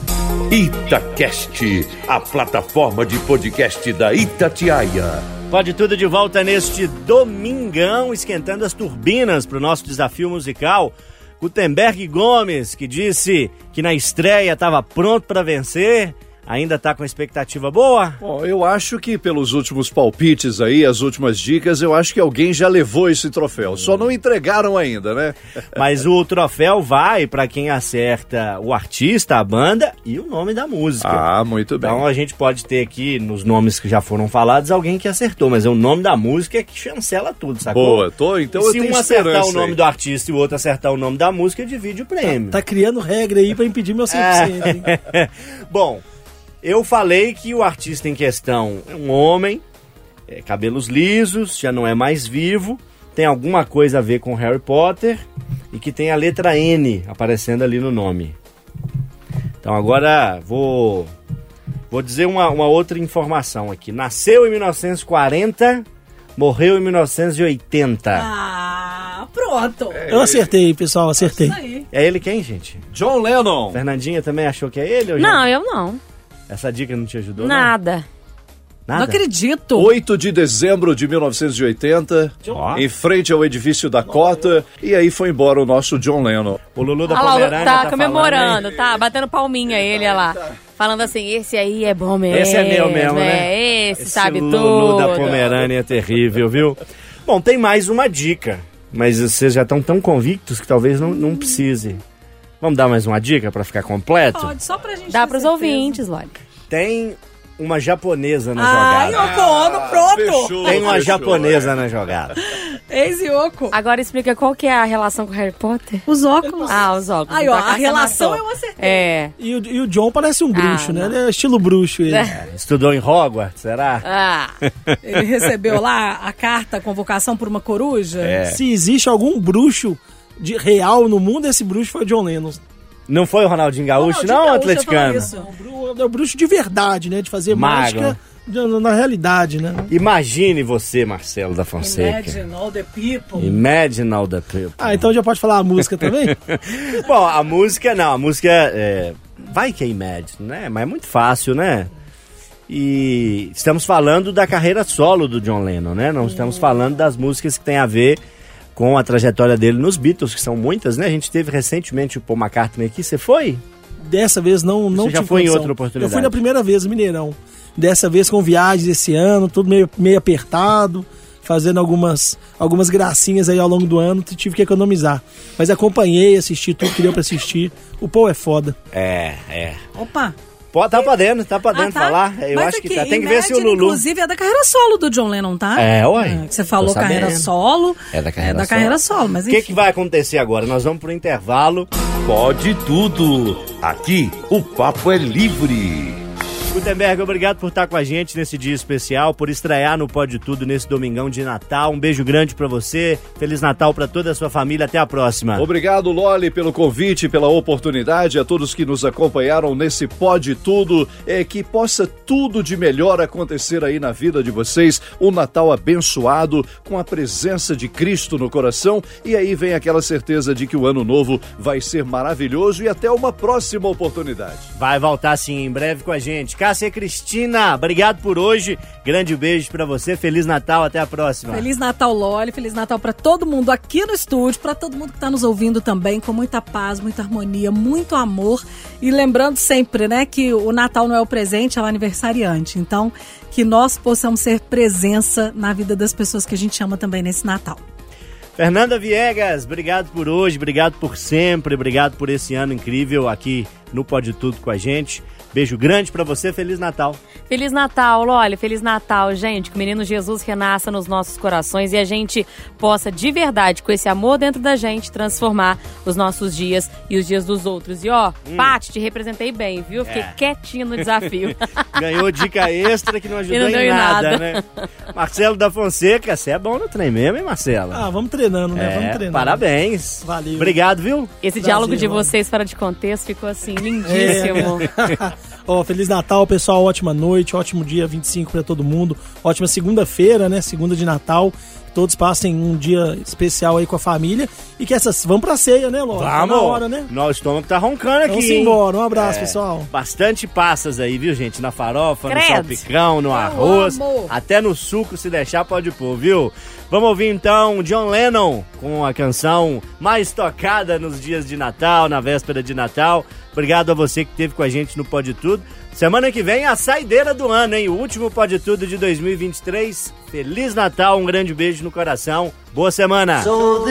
Speaker 1: Itacast, a plataforma de podcast da Itatiaia.
Speaker 2: Pode tudo de volta neste domingão, esquentando as turbinas pro nosso desafio musical. Gutenberg Gomes, que disse que na estreia estava pronto para vencer, ainda tá com expectativa boa?
Speaker 6: Bom, eu acho que pelos últimos palpites aí, as últimas dicas, eu acho que alguém já levou esse troféu. Só não entregaram ainda, né? (laughs)
Speaker 2: Mas o troféu vai para quem acerta o artista, a banda e o nome da música.
Speaker 6: Ah, muito bem.
Speaker 2: Então a gente pode ter aqui, nos nomes que já foram falados, alguém que acertou, mas é o nome da música que chancela tudo, sacou?
Speaker 6: Boa, tô, então
Speaker 2: E
Speaker 6: eu
Speaker 2: se
Speaker 6: tenho
Speaker 2: um acertar o nome
Speaker 6: aí.
Speaker 2: do artista e o outro acertar o nome da música, divide o prêmio.
Speaker 3: Tá criando regra aí pra impedir meu (laughs) 100%. hein?
Speaker 2: É. Bom, eu falei que o artista em questão é um homem, é, cabelos lisos, já não é mais vivo, tem alguma coisa a ver com Harry Potter e que tem a letra N aparecendo ali no nome. Então agora vou vou dizer uma, uma outra informação aqui. Nasceu em 1940, morreu em 1980.
Speaker 9: Ah, pronto.
Speaker 3: Eu acertei, pessoal, acertei.
Speaker 2: É ele quem, gente?
Speaker 6: John Lennon.
Speaker 2: Fernandinha também achou que é ele? Ou já-
Speaker 4: Não, eu não.
Speaker 2: Essa dica não te ajudou? não?
Speaker 4: Nada.
Speaker 2: Nada?
Speaker 9: Não acredito.
Speaker 6: 8 de dezembro de 1980,
Speaker 2: Ó.
Speaker 6: em frente ao edifício da Cota, e aí foi embora o nosso John Lennon.
Speaker 2: O Lulu da
Speaker 4: lá,
Speaker 2: Pomerânia
Speaker 4: tá,
Speaker 2: tá
Speaker 4: comemorando,
Speaker 2: falando,
Speaker 4: tá? Batendo palminha ele, olha lá. Falando assim, esse aí é bom mesmo.
Speaker 2: Esse é meu mesmo,
Speaker 4: é,
Speaker 2: né?
Speaker 4: Esse, sabe
Speaker 2: Lulu
Speaker 4: tudo.
Speaker 2: da Pomerânia é terrível, viu? Bom, tem mais uma dica, mas vocês já estão tão convictos que talvez não, não precise. Vamos dar mais uma dica pra ficar completo?
Speaker 9: Pode, só pra gente
Speaker 4: Dá pros
Speaker 9: certeza.
Speaker 4: ouvintes, Loli.
Speaker 2: Tem uma japonesa na
Speaker 9: Ai,
Speaker 2: jogada.
Speaker 9: Yoko Ono, pronto.
Speaker 6: fechou.
Speaker 2: Tem uma
Speaker 6: fechou,
Speaker 2: japonesa na jogada.
Speaker 9: Ex-Yoko.
Speaker 4: Agora explica qual que é a relação com Harry Potter.
Speaker 9: Os óculos.
Speaker 4: Ah, os óculos.
Speaker 9: Aí, ó, a relação
Speaker 4: matou.
Speaker 9: eu acertei.
Speaker 4: É.
Speaker 3: E o, e o John parece um bruxo,
Speaker 4: Ah,
Speaker 3: né? Ele é estilo bruxo. Ele.
Speaker 2: Estudou em Hogwarts, será?
Speaker 4: Ah,
Speaker 9: Ele recebeu lá a carta, a convocação por uma coruja.
Speaker 2: É.
Speaker 3: Se existe algum bruxo de real no mundo, esse bruxo foi o John Lennon.
Speaker 2: Não foi o Ronaldinho Gaúcho,
Speaker 9: Ronaldinho
Speaker 2: não,
Speaker 9: Gaúcho,
Speaker 2: atleticano?
Speaker 3: É o é o bruxo de verdade, né? De fazer
Speaker 2: Mago.
Speaker 3: mágica na, na realidade, né?
Speaker 2: Imagine você, Marcelo da Fonseca.
Speaker 9: Imagine all the people.
Speaker 2: Imagine all the people.
Speaker 3: Ah, então já pode falar a música também? (laughs)
Speaker 2: Bom, a música, não, a música é, vai que é Imagine, né? Mas é muito fácil, né? E estamos falando da carreira solo do John Lennon, né? Não estamos falando das músicas que tem a ver com a trajetória dele nos Beatles, que são muitas, né? A gente teve recentemente o Paul McCartney aqui, você foi?
Speaker 3: Dessa vez não, não
Speaker 2: Você já
Speaker 3: tive
Speaker 2: foi em
Speaker 3: condição.
Speaker 2: outra oportunidade?
Speaker 3: Eu fui na primeira vez, Mineirão. Dessa vez com viagens esse ano, tudo meio, meio apertado, fazendo algumas, algumas gracinhas aí ao longo do ano, tive que economizar. Mas acompanhei, assisti tudo que deu pra assistir. O Paul é foda.
Speaker 2: É, é.
Speaker 9: Opa.
Speaker 2: Pô, tá podendo, tá podendo
Speaker 9: Ah, tá?
Speaker 2: falar? Eu
Speaker 9: Mas
Speaker 2: acho que
Speaker 9: aqui,
Speaker 2: tá. Tem que ver se o Lulu.
Speaker 9: Inclusive, é da carreira solo do John Lennon, tá?
Speaker 2: É, ué.
Speaker 9: que você falou carreira solo.
Speaker 2: É da carreira
Speaker 9: É da
Speaker 2: solo.
Speaker 9: carreira solo, mas
Speaker 2: O que, que vai acontecer agora? Nós vamos pro intervalo.
Speaker 1: Pode tudo. Aqui o papo é livre.
Speaker 2: Gutenberg, obrigado por estar com a gente nesse dia especial, por estrear no Pode Tudo nesse domingão de Natal. Um beijo grande pra você. Feliz Natal pra toda a sua família. Até a próxima.
Speaker 6: Obrigado, Loli, pelo convite, pela oportunidade, a todos que nos acompanharam nesse Pode Tudo. É que possa tudo de melhor acontecer aí na vida de vocês. Um Natal abençoado, com a presença de Cristo no coração. E aí vem aquela certeza de que o ano novo vai ser maravilhoso e até uma próxima oportunidade.
Speaker 2: Vai voltar sim em breve com a gente. Cássia Cristina, obrigado por hoje. Grande beijo pra você. Feliz Natal, até a próxima.
Speaker 9: Feliz Natal, Loli. Feliz Natal pra todo mundo aqui no estúdio, pra todo mundo que tá nos ouvindo também, com muita paz, muita harmonia, muito amor. E lembrando sempre, né, que o Natal não é o presente, é o aniversariante. Então, que nós possamos ser presença na vida das pessoas que a gente ama também nesse Natal.
Speaker 2: Fernanda Viegas, obrigado por hoje, obrigado por sempre, obrigado por esse ano incrível aqui no Pode Tudo com a gente. Beijo grande pra você, Feliz Natal.
Speaker 4: Feliz Natal, Loli, Feliz Natal, gente. Que o menino Jesus renasça nos nossos corações e a gente possa, de verdade, com esse amor dentro da gente, transformar os nossos dias e os dias dos outros. E ó,
Speaker 2: Hum.
Speaker 4: Paty, te representei bem, viu? Fiquei
Speaker 2: É.
Speaker 4: quietinho no desafio. (laughs)
Speaker 2: Ganhou dica extra que não ajudou
Speaker 4: não
Speaker 2: em
Speaker 4: em
Speaker 2: nada,
Speaker 4: nada.
Speaker 2: né? Marcelo da Fonseca, você é bom no trem mesmo, hein, Marcelo?
Speaker 3: Ah, vamos treinando, né?
Speaker 2: É,
Speaker 3: vamos treinando.
Speaker 2: parabéns.
Speaker 3: Valeu.
Speaker 2: Obrigado, viu?
Speaker 4: Esse
Speaker 3: Prazer,
Speaker 4: diálogo de
Speaker 3: Loli.
Speaker 4: vocês fora de contexto ficou assim, lindíssimo. (laughs) (laughs)
Speaker 3: Ó, Feliz Natal, pessoal. Ótima noite, ótimo dia 25 pra todo mundo. Ótima segunda-feira, né? Segunda de Natal. Que todos passem um dia especial aí com a família. E que essas. Vamos pra ceia, né, Ló? Tá na hora, né?
Speaker 2: Nosso estômago tá roncando aqui.
Speaker 3: Vamos
Speaker 2: hein?
Speaker 3: embora. Um abraço,
Speaker 2: É.
Speaker 3: pessoal.
Speaker 2: Bastante passas aí, viu, gente? Na farofa, no
Speaker 4: Credo.
Speaker 2: salpicão, no arroz,
Speaker 9: amo.
Speaker 2: até no suco, se deixar, pode pôr, viu? Vamos ouvir então John Lennon com a canção mais tocada nos dias de Natal, na véspera de Natal. Obrigado a você que esteve com a gente no Pode Tudo. Semana que vem a saideira do ano, hein? O último Pode Tudo de 2023. Feliz Natal, um grande beijo no coração. Boa semana!
Speaker 10: So.